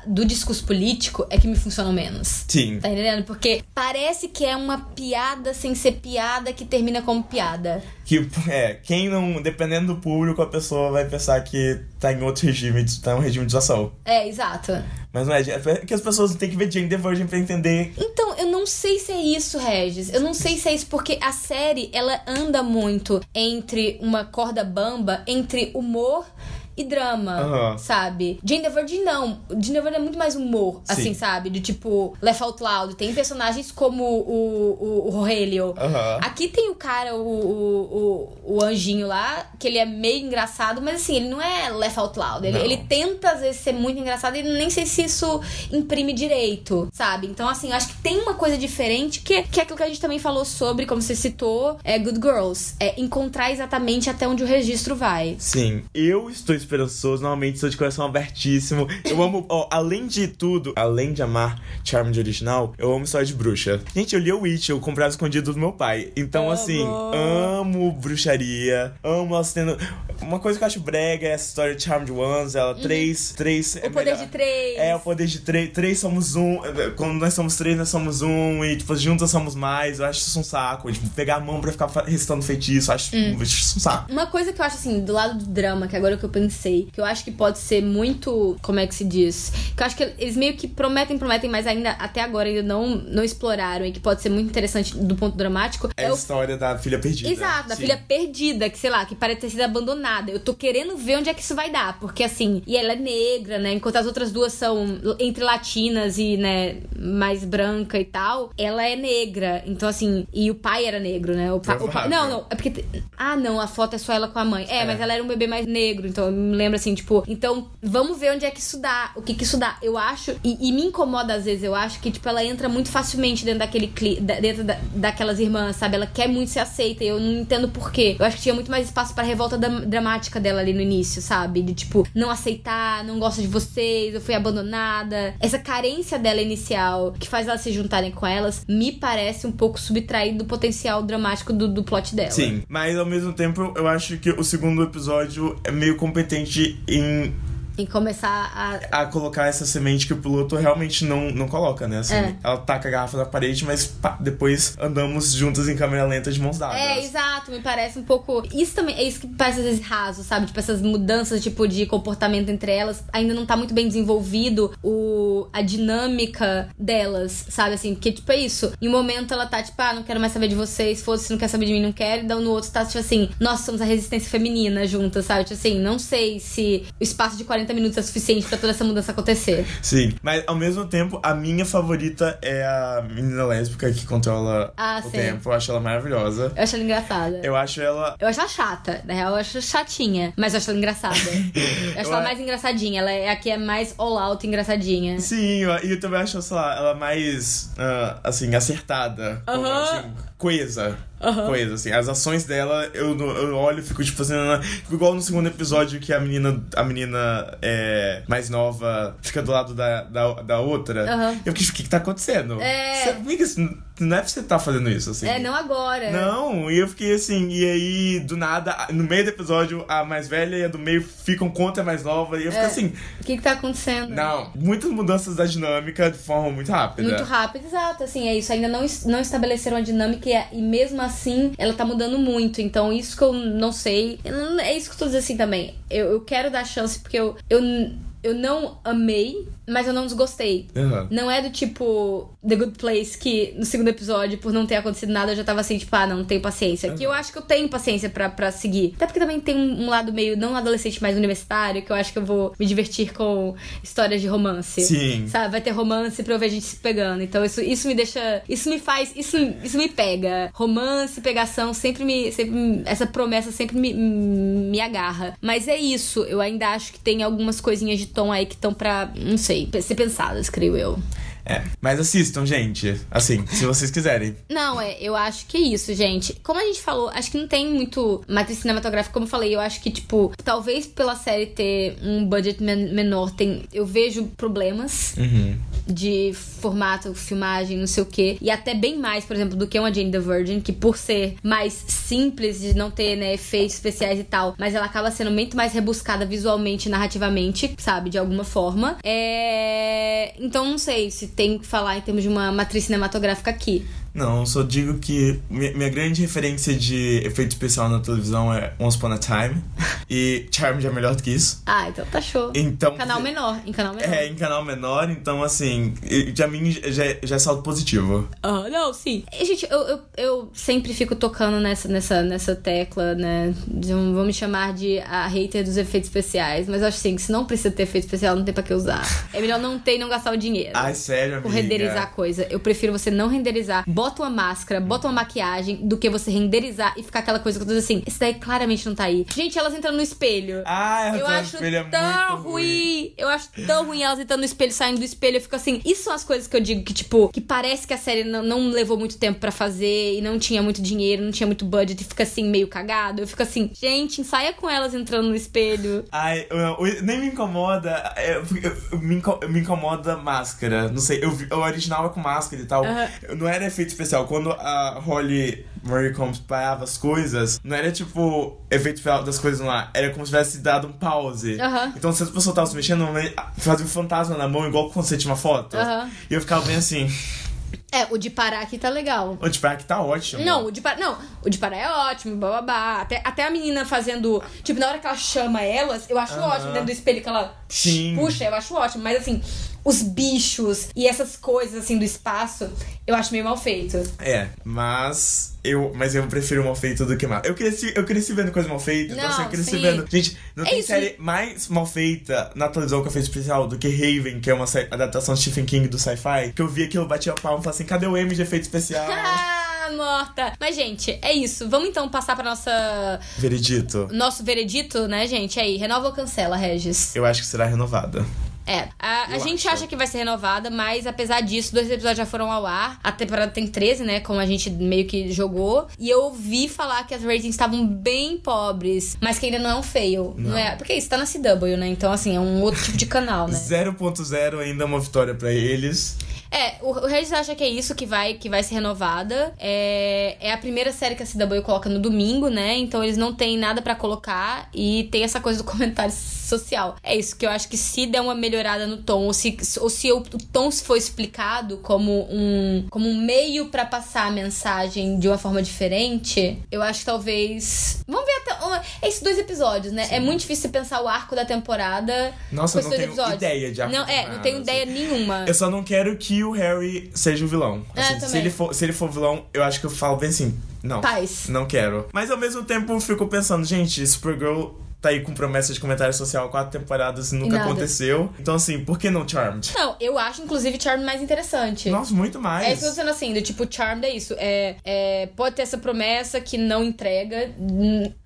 do discurso político é que me funcionam menos.
Sim.
Tá entendendo? Porque parece que é uma piada sem ser piada que termina como piada.
Que, é, quem não, dependendo do público, a pessoa vai pensar que tá em outro regime, tá em um regime de zoação.
É, exato.
Mas não é, é que as pessoas têm que ver Jane the Virgin pra entender.
Então, eu não sei se é isso, Regis. Eu não sei se é isso, porque a série, ela anda muito entre uma corda bamba, entre humor e drama,
Aham.
sabe? Jane the Virgin não. Jane the Virgin é muito mais humor, assim,
Sim.
sabe? De tipo, Laugh Out Loud. Tem personagens como o, o, o Rogelio.
Aham.
Aqui tem o cara, o, o, o, o anjinho lá, que ele é meio engraçado, mas assim, ele não é laugh out loud. Ele, ele tenta, às vezes, ser muito engraçado e nem sei se isso imprime direito, sabe? Então, assim, eu acho que tem uma coisa diferente que, que é aquilo que a gente também falou sobre, como você citou, é Good Girls. É encontrar exatamente até onde o registro vai.
Sim, eu estou esperançoso, normalmente sou de coração abertíssimo. Eu amo, ó, além de tudo, além de amar Charmed original, eu amo história de bruxa. Gente, eu li o Witch, eu comprava escondido do meu pai. Então, assim, amo bruxaria, amo elas tendo. Uma coisa que eu acho brega é essa história de Charmed Ones, ela três, três.
O poder de três.
É, o poder de três. Três somos um. Quando nós somos três, nós somos um. E, tipo, juntos somos mais. Eu acho isso um saco. Tipo, pegar a mão pra ficar recitando feitiço. eu Acho,
Hum.
acho isso um saco.
Uma coisa que eu acho assim, do lado do drama, que agora que eu pensei, que eu acho que pode ser muito. Como é que se diz? Que eu acho que eles meio que prometem, prometem, mas ainda até agora ainda não, não exploraram e que pode ser muito interessante do ponto dramático.
É
É,
a
o
história da filha perdida.
Exato, da
Sim.
filha perdida, que sei lá, que parece ter sido abandonada. Eu tô querendo ver onde é que isso vai dar, porque assim, e ela é negra, né? Enquanto as outras duas são entre latinas e, né, mais branca e tal, ela é negra. Então, assim, e o pai era negro, né? O pai, o pai- não, não, é porque. Ah, não, a foto é só ela com a mãe. É,
É.
mas ela era um bebê mais negro, então me lembro assim, tipo, então vamos ver onde é que isso dá, o que que isso dá. Eu acho, e, e me incomoda às vezes, eu acho que, tipo, ela entra muito facilmente dentro daquele cli da- dentro da- daquelas irmãs, sabe? Ela quer muito ser aceita e eu não entendo por quê. Eu acho que tinha muito mais espaço pra revolta dam- dramática dela ali no início, sabe? De tipo, não aceitar, não gosto de vocês, eu fui abandonada. Essa carência dela inicial, que faz elas se juntarem com elas, me parece um pouco subtraído do potencial dramático do, do plot dela.
Sim, mas ao mesmo tempo eu acho que o segundo episódio é meio competente em
E começar a.
A colocar essa semente que o piloto realmente não, não coloca, né? Assim,
É.
Ela taca a garrafa na parede, mas pá, depois andamos juntas em câmera lenta de mãos dadas.
É, exato, me parece um pouco. Isso também é isso que parece às vezes raso, sabe? Tipo, essas mudanças tipo, de comportamento entre elas ainda não tá muito bem desenvolvido o, a dinâmica delas, sabe? Assim, porque, tipo, é isso. Em um momento ela tá, tipo, ah, não quero mais saber de vocês, fosse, não quer saber de mim, não quero. E no outro tá, tipo assim, nós somos a resistência feminina juntas, sabe? Tipo assim, não sei se o espaço de 40 minutos é suficiente pra toda essa mudança acontecer.
Sim, mas ao mesmo tempo, a minha favorita é a menina lésbica que controla
Ah,
o
sei.
tempo. Eu acho ela maravilhosa.
Eu acho ela engraçada.
Eu acho ela.
Eu acho ela chata. Na real, eu acho chatinha. Mas eu acho ela engraçada. Eu acho
Eu
ela
a-
mais engraçadinha. Ela é a que é mais all out engraçadinha.
Sim, eu- e eu também acho, sei lá, ela mais, ah, assim, acertada. Como,
Aham.
assim, coesa.
Aham.
Coesa, assim. As ações dela, eu, eu olho e fico, tipo, fazendo... Fico igual no segundo episódio que a menina, a menina é, mais nova fica do lado da, da, da outra.
Aham.
Eu fiquei, o que que tá acontecendo?
É.
Você, amiga, isso não- é pra você estar fazendo isso, assim.
É, não agora.
Não, e eu fiquei assim, e aí, do nada, no meio do episódio, a mais velha e a do meio ficam contra a mais nova, e eu fico
É.
assim,
O que que tá acontecendo?
não, muitas mudanças da dinâmica de forma muito rápida.
Muito rápido, exato. Assim, é isso. Ainda não, não estabeleceram a dinâmica e, e mesmo assim ela tá mudando muito. Então, isso que eu não sei. É isso que eu tô dizendo assim também. Eu, eu quero dar chance porque eu, eu, eu não amei, mas eu não desgostei.
Aham.
Não é do tipo The Good Place que no segundo episódio, por não ter acontecido nada, eu já tava assim, tipo, ah, não, não tenho paciência. Que eu acho que eu tenho paciência pra, pra seguir. Até porque também tem um, um lado meio, não adolescente, mas universitário, que eu acho que eu vou me divertir com histórias de romance.
Sim.
Sabe, vai ter romance pra eu ver a gente se pegando. Então isso, isso me deixa. Isso me faz. Isso, isso me pega. Romance, pegação, sempre me. Sempre, essa promessa sempre me, me agarra. Mas é isso. Eu ainda acho que tem algumas coisinhas de tom aí que estão pra. Não sei, ser pensadas, creio eu.
É, mas assistam, gente, assim, se vocês quiserem.
Não, é, eu acho que é isso, gente. Como a gente falou, acho que não tem muito matriz cinematográfica, como eu falei, eu acho que, tipo, talvez pela série ter um budget men- menor, tem, eu vejo problemas
Uhum.
De formato, filmagem, não sei o quê. E até bem mais, por exemplo, do que uma Jane the Virgin, que por ser mais simples, de não ter, né, efeitos especiais e tal, mas ela acaba sendo muito mais rebuscada visualmente, narrativamente, sabe, de alguma forma. É... Então não sei se tem que falar em termos de uma matriz cinematográfica aqui.
Não, só digo que minha, grande referência de efeito especial na televisão é Once Upon a Time. E Charmed é melhor do que isso.
Ah, então tá show.
Então.
Canal menor, em canal menor.
É, em canal menor, então assim, pra mim já, já é saldo positivo.
Ah, não, sim. E, gente, eu, eu, eu sempre fico tocando nessa, nessa, nessa tecla, né? Um- vamos chamar de a hater dos efeitos especiais. Mas eu acho assim, se não precisa ter efeito especial, não tem pra que usar. É melhor não ter e não gastar o dinheiro.
Ai, sério, amiga.
Por renderizar a coisa. Eu prefiro você não renderizar, bota uma máscara, bota uma maquiagem, do que você renderizar e ficar aquela coisa que eu tô dizendo assim, esse daí claramente não tá aí. Gente, elas entrando no espelho.
Ah,
Eu
essa
acho
é
tão
muito
ruim. Eu acho tão ruim elas entrando no espelho, saindo do espelho. Eu fico assim. Isso são as coisas que eu digo que, tipo, que parece que a série não, não levou muito tempo pra fazer e não tinha muito dinheiro, não tinha muito budget e fica assim, meio cagado. Eu fico assim, gente, ensaia com elas entrando no espelho.
Ai, eu- eu- nem me incomoda. é, me, inco- me incomoda máscara. Não sei, eu, o original é com máscara e tal. Não era efeito especial. Quando a Holly Marie Combs parava as coisas, não era tipo efeito especial das coisas lá. Era como se tivesse dado um pause. Então se as pessoas estavam se mexendo, fazia um fantasma na mão, igual quando você tinha uma foto. E eu ficava bem assim.
É, o de parar aqui tá legal.
O de que tá ótimo.
Não, o de parar. Não, o de parar é ótimo, bababá. Até, até a menina fazendo. Tipo, na hora que ela chama elas, eu acho ótimo dentro do espelho que ela
Sim.
puxa, eu acho ótimo. Mas assim, os bichos e essas coisas assim do espaço, eu acho meio mal feito.
É, mas eu, mas eu prefiro mal feito do que mal. Eu cresci, eu cresci vendo coisa mal feita, então
Não,
assim, eu cresci
sim.
vendo. Gente, não
É
tem
isso.
série mais mal feita na televisão que eu fiz especial do que Raven, que é uma adaptação de Stephen King do sci-fi. Que eu vi aquilo, batia a palma e falei assim: cadê o M de efeito especial?
Ah, morta. Mas, gente, é isso. Vamos então passar pra nossa.
Veredito.
Nosso veredito, né, gente? Aí, renova ou cancela, Regis?
Eu acho que será renovada.
É, a, a gente
acho.
acha que vai ser renovada, mas apesar disso, dois episódios já foram ao ar. A temporada tem 13, né? Como a gente meio que jogou. E eu ouvi falar que as ratings estavam bem pobres, mas que ainda não é um fail. Não,
Não.
é? Porque isso tá na CW, né? Então, assim, é um outro tipo de canal, né?
0.0 ainda é uma vitória pra eles.
É, o, o Regis acha que é isso que vai, que vai ser renovada. É, é a primeira série que a CW coloca no domingo, né? Então eles não têm nada pra colocar e tem essa coisa do comentário social. É isso que eu acho que se der uma melhorada no tom, ou se, ou se o, o tom for explicado como um, como um meio pra passar a mensagem de uma forma diferente, eu acho que talvez. Vamos ver até. uma- Esses dois episódios, né? É muito difícil pensar o arco da temporada.
Nossa, eu não tenho
episódios.
ideia de arco
Não, é, não tenho
assim.
ideia nenhuma.
Eu só não quero que o Harry seja o vilão.
É,
Assim, se, ele for, se ele for vilão, eu acho que eu falo bem assim. Não.
Paz.
Não quero. Mas ao mesmo tempo eu fico pensando, gente, Supergirl tá aí com promessa de comentário social há quatro temporadas e nunca
nada.
aconteceu. Então, assim, por que não Charmed?
Não, eu acho, inclusive, Charmed mais interessante.
Nossa, muito mais.
É isso que eu tô dizendo assim, do tipo, Charmed é isso. É, é, pode ter essa promessa que não entrega,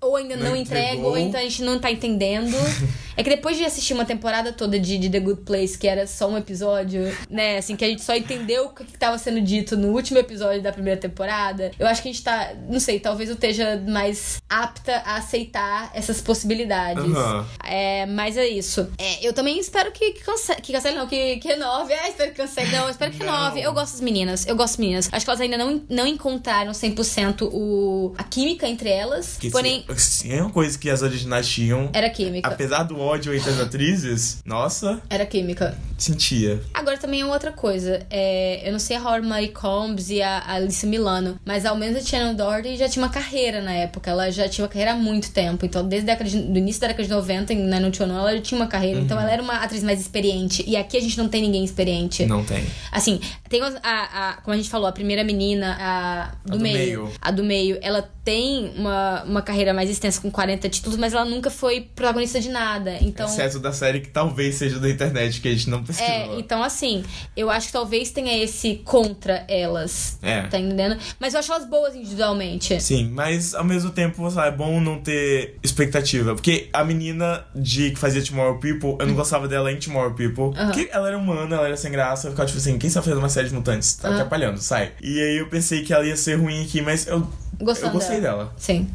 ou ainda não,
Não
entrega, ou então a gente não tá entendendo. é que depois de assistir uma temporada toda de, de The Good Place, que era só um episódio, né, assim, que a gente só entendeu o que que tava sendo dito no último episódio da primeira temporada, eu acho que a gente tá, não sei, talvez eu esteja mais apta a aceitar essas possibilidades.
Aham.
É, mas é isso. É, eu também espero que, que cancele, que cancele, não, que, que renove. Ah, espero que cancele. Não, espero que
Não.
renove. Eu gosto das meninas. Eu gosto das meninas. Acho que elas ainda não, não encontraram 100% o, a química entre elas.
Que
porém,
se, é uma coisa que as originais tinham.
era química.
Apesar do ódio entre as atrizes, nossa,
Era química.
sentia.
Agora também é outra coisa. É, eu não sei a Hormary Combs e a, a Alice Milano, mas ao menos a Shannon Doherty já tinha uma carreira na época. Ela já tinha uma carreira há muito tempo. Então, desde a década de, do início da década de 90, né, no Tionon, ela já tinha uma carreira. Então, ela era uma atriz mais experiente. E aqui a gente não tem ninguém experiente.
Não tem.
Assim, tem a, a- a- como a gente falou, a primeira menina, a do,
do
meio,
meio.
A do meio, ela tem uma, uma carreira mais extensa com 40 títulos, mas ela nunca foi protagonista de nada. Então.
Exceto da série que talvez seja da internet, que a gente não pesquisou.
É, então assim, eu acho que talvez tenha esse contra elas.
É.
Tá entendendo? Mas eu acho elas boas individualmente.
Sim, mas ao mesmo tempo, sabe, é bom não ter expectativa. Porque a menina de que fazia Tomorrow People, eu não gostava dela em Tomorrow People.
Aham.
Porque ela era humana, ela era sem graça. Eu ficava tipo assim, quem está fazendo uma série de mutantes? Tá
Aham.
atrapalhando, sai. E aí eu pensei que ela ia ser ruim aqui, mas eu,
Gostando
eu gostei dela.
Sim.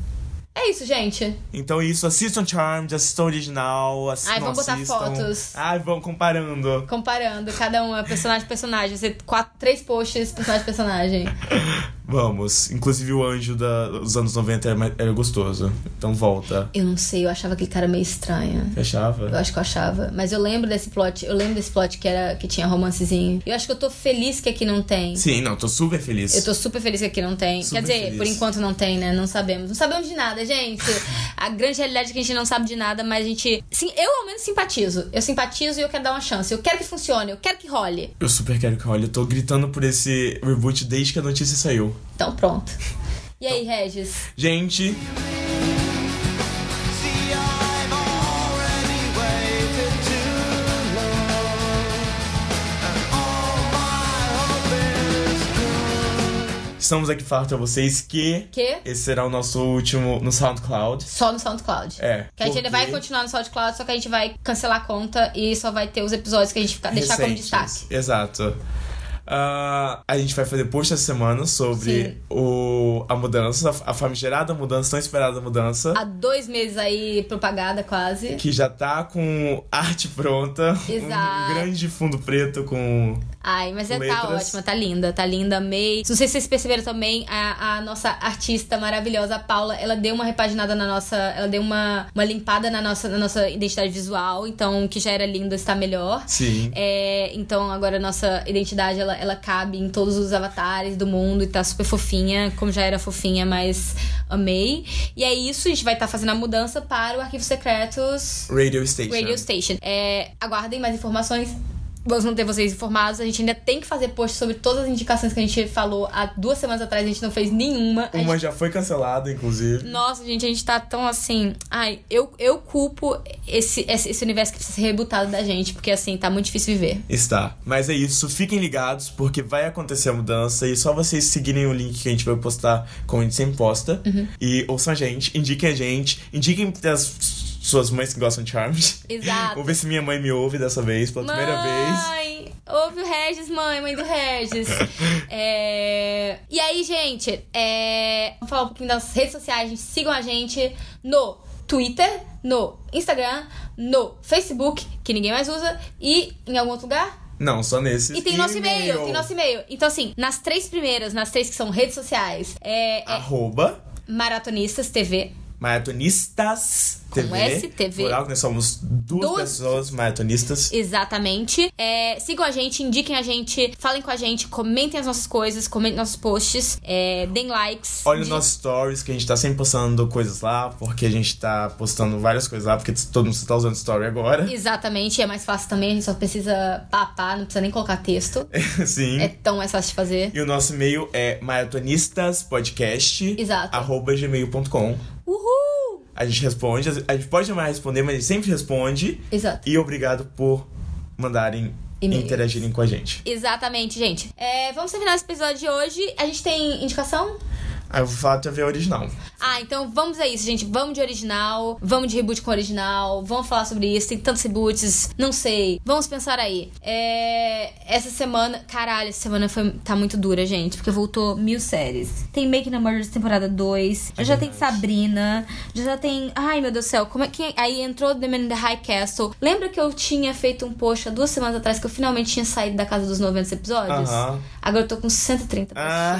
É isso, gente.
Então isso, assistam Charmed, assistam original, assistam.
Ai, vamos botar fotos.
Ai, vão comparando.
Comparando cada uma, personagem por personagem. Você quatro, três posts, personagem personagem.
Vamos. Inclusive o anjo da- dos anos 90 era, era gostoso. Então volta.
Eu não sei, eu achava aquele cara meio estranho.
Você achava?
Eu acho que eu achava. Mas eu lembro desse plot. Eu lembro desse plot que, era, que tinha romancezinho. Eu acho que eu tô feliz que aqui não tem.
Sim, não, tô super feliz.
Eu tô super feliz que aqui não tem.
Super
Quer dizer,
feliz.
por enquanto não tem, né? Não sabemos. Não sabemos de nada, gente. A grande realidade é que a gente não sabe de nada, mas a gente. Sim, eu ao menos simpatizo. Eu simpatizo e eu quero dar uma chance. Eu quero que funcione, eu quero que role.
Eu super quero que olhe. Eu tô gritando por esse reboot desde que a notícia saiu.
Então pronto. E aí, Regis?
Gente, estamos aqui falar pra vocês que
Que?
esse será o nosso último no SoundCloud.
Só no SoundCloud.
É.
Que a gente vai continuar no SoundCloud, só que a gente vai cancelar a conta e só vai ter os episódios que a gente fica, deixar como destaque.
Exato. Ah, a gente vai fazer post essa semana sobre
Sim.
o, a mudança, a famigerada mudança, tão esperada mudança.
Há dois meses aí propagada quase.
Que já tá com arte pronta.
Exato.
Um grande fundo preto com.
Ai, mas é, tá ótima, tá linda, tá linda, amei. Não sei se vocês perceberam também, a, a nossa artista maravilhosa, a Paula, ela deu uma repaginada na nossa. Ela deu uma, uma limpada na nossa, na nossa identidade visual, então o que já era lindo está melhor.
Sim.
É, então agora a nossa identidade ela, ela cabe em todos os avatares do mundo e tá super fofinha, como já era fofinha, mas amei. E é isso, a gente vai estar fazendo a mudança para o Arquivo Secretos
Radio Station.
Radio Station. É, aguardem mais informações. Vamos manter vocês informados. A gente ainda tem que fazer post sobre todas as indicações que a gente falou há duas semanas atrás. A gente não fez nenhuma.
Uma
gente-
já foi cancelada, inclusive.
Nossa, gente, a gente tá tão assim. Ai, eu, eu culpo esse, esse, esse universo que precisa ser rebutado da gente, porque assim, tá muito difícil viver.
Está. Mas é isso, fiquem ligados, porque vai acontecer a mudança e só vocês seguirem o link que a gente vai postar, como a gente sempre posta.
Uhum.
E ouçam a gente, indiquem a gente, indiquem as suas mães que gostam de Charmed.
Exato.
Vou ver se minha mãe me ouve dessa vez, pela primeira vez.
Mãe, ouve o Regis, mãe, mãe do Regis. É, E aí, gente, é... vamos falar um pouquinho das redes sociais. Gente, sigam a gente no Twitter, no Instagram, no Facebook, que ninguém mais usa, e em algum outro lugar?
Não, só nesses.
E tem nosso e-mail, tem nosso e-mail. Então, assim, nas três primeiras, nas três que são redes sociais, é, é
Arroba
Maratonistas TV.
Maratonistas
Com
TV.
S, TV.
Plural, que nós somos duas, pessoas maratonistas.
Exatamente. É, sigam a gente, indiquem a gente, falem com a gente, comentem as nossas coisas, comentem nossos posts, é, deem likes.
Olha os
De-
nossos stories, que a gente tá sempre postando coisas lá, porque a gente tá postando várias coisas lá, porque todo mundo tá usando story agora.
Exatamente, é mais fácil também, a gente só precisa papar, não precisa nem colocar texto.
Sim.
É tão mais fácil de fazer.
E o nosso e-mail é maratonistaspodcast
Exato.
arroba gmail.com. A gente responde, a gente pode jamais responder, mas a gente sempre responde.
Exato.
E obrigado por mandarem e interagirem com a gente.
Exatamente, gente. É, vamos terminar esse episódio de hoje. A gente tem indicação?
Aí eu vou falar TV original.
Ah, então vamos a isso, gente. Vamos de original, vamos de reboot com original, vamos falar sobre isso. Tem tantos reboots, não sei. Vamos pensar aí. É, Essa semana, caralho, essa semana foi, tá muito dura, gente, porque voltou mil séries. Tem Making a Murder temporada 2, já, já tem. Sabrina, já, já tem. Ai meu Deus do céu, como é que. Aí entrou The Man in the High Castle. Lembra que eu tinha feito um post há duas semanas atrás que eu finalmente tinha saído da casa dos 90 episódios?
Aham.
Agora eu tô com 130
Ah,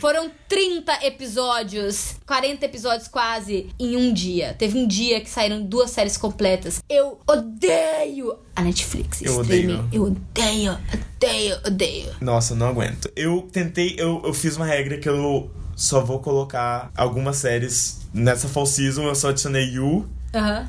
foram 30 episódios, 40 episódios quase, em um dia. Teve um dia que saíram duas séries completas. Eu odeio a Netflix.
Eu
streaming.
odeio.
Eu odeio, odeio, odeio.
nossa, não aguento. Eu tentei, eu, eu fiz uma regra que eu só vou colocar algumas séries nessa fall season. Eu só adicionei You,
Aham.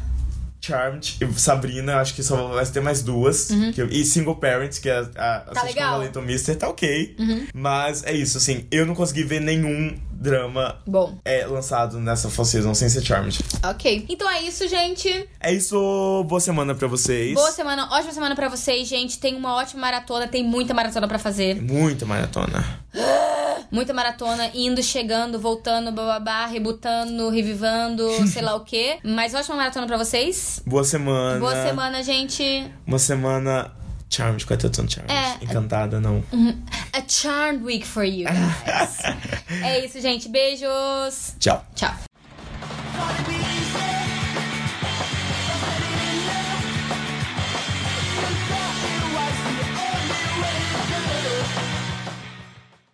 Charmed e Sabrina, acho que só vai ter mais duas. que eu- e Single Parents, que é a, a, a
Tá
sitcom Mister, tá ok. Mas é isso, assim, eu não consegui ver nenhum drama
Bom,
é, lançado nessa fall season sem ser Charmed.
ok. Então é isso, gente.
É isso, boa semana pra vocês.
Boa semana, ótima semana pra vocês, gente. Tem uma ótima maratona, tem muita maratona pra fazer.
Muita maratona.
Muita maratona, indo, chegando, voltando, bababá, rebutando, revivando, sei lá o quê. Mas ótima maratona pra vocês.
Boa semana.
Boa semana, gente.
Uma semana. Charmed, qual a tradução Charmed?
É, é,
Encantada, não. Uhum.
A Charmed Week for you guys. é isso, gente. Beijos.
Tchau.
Tchau.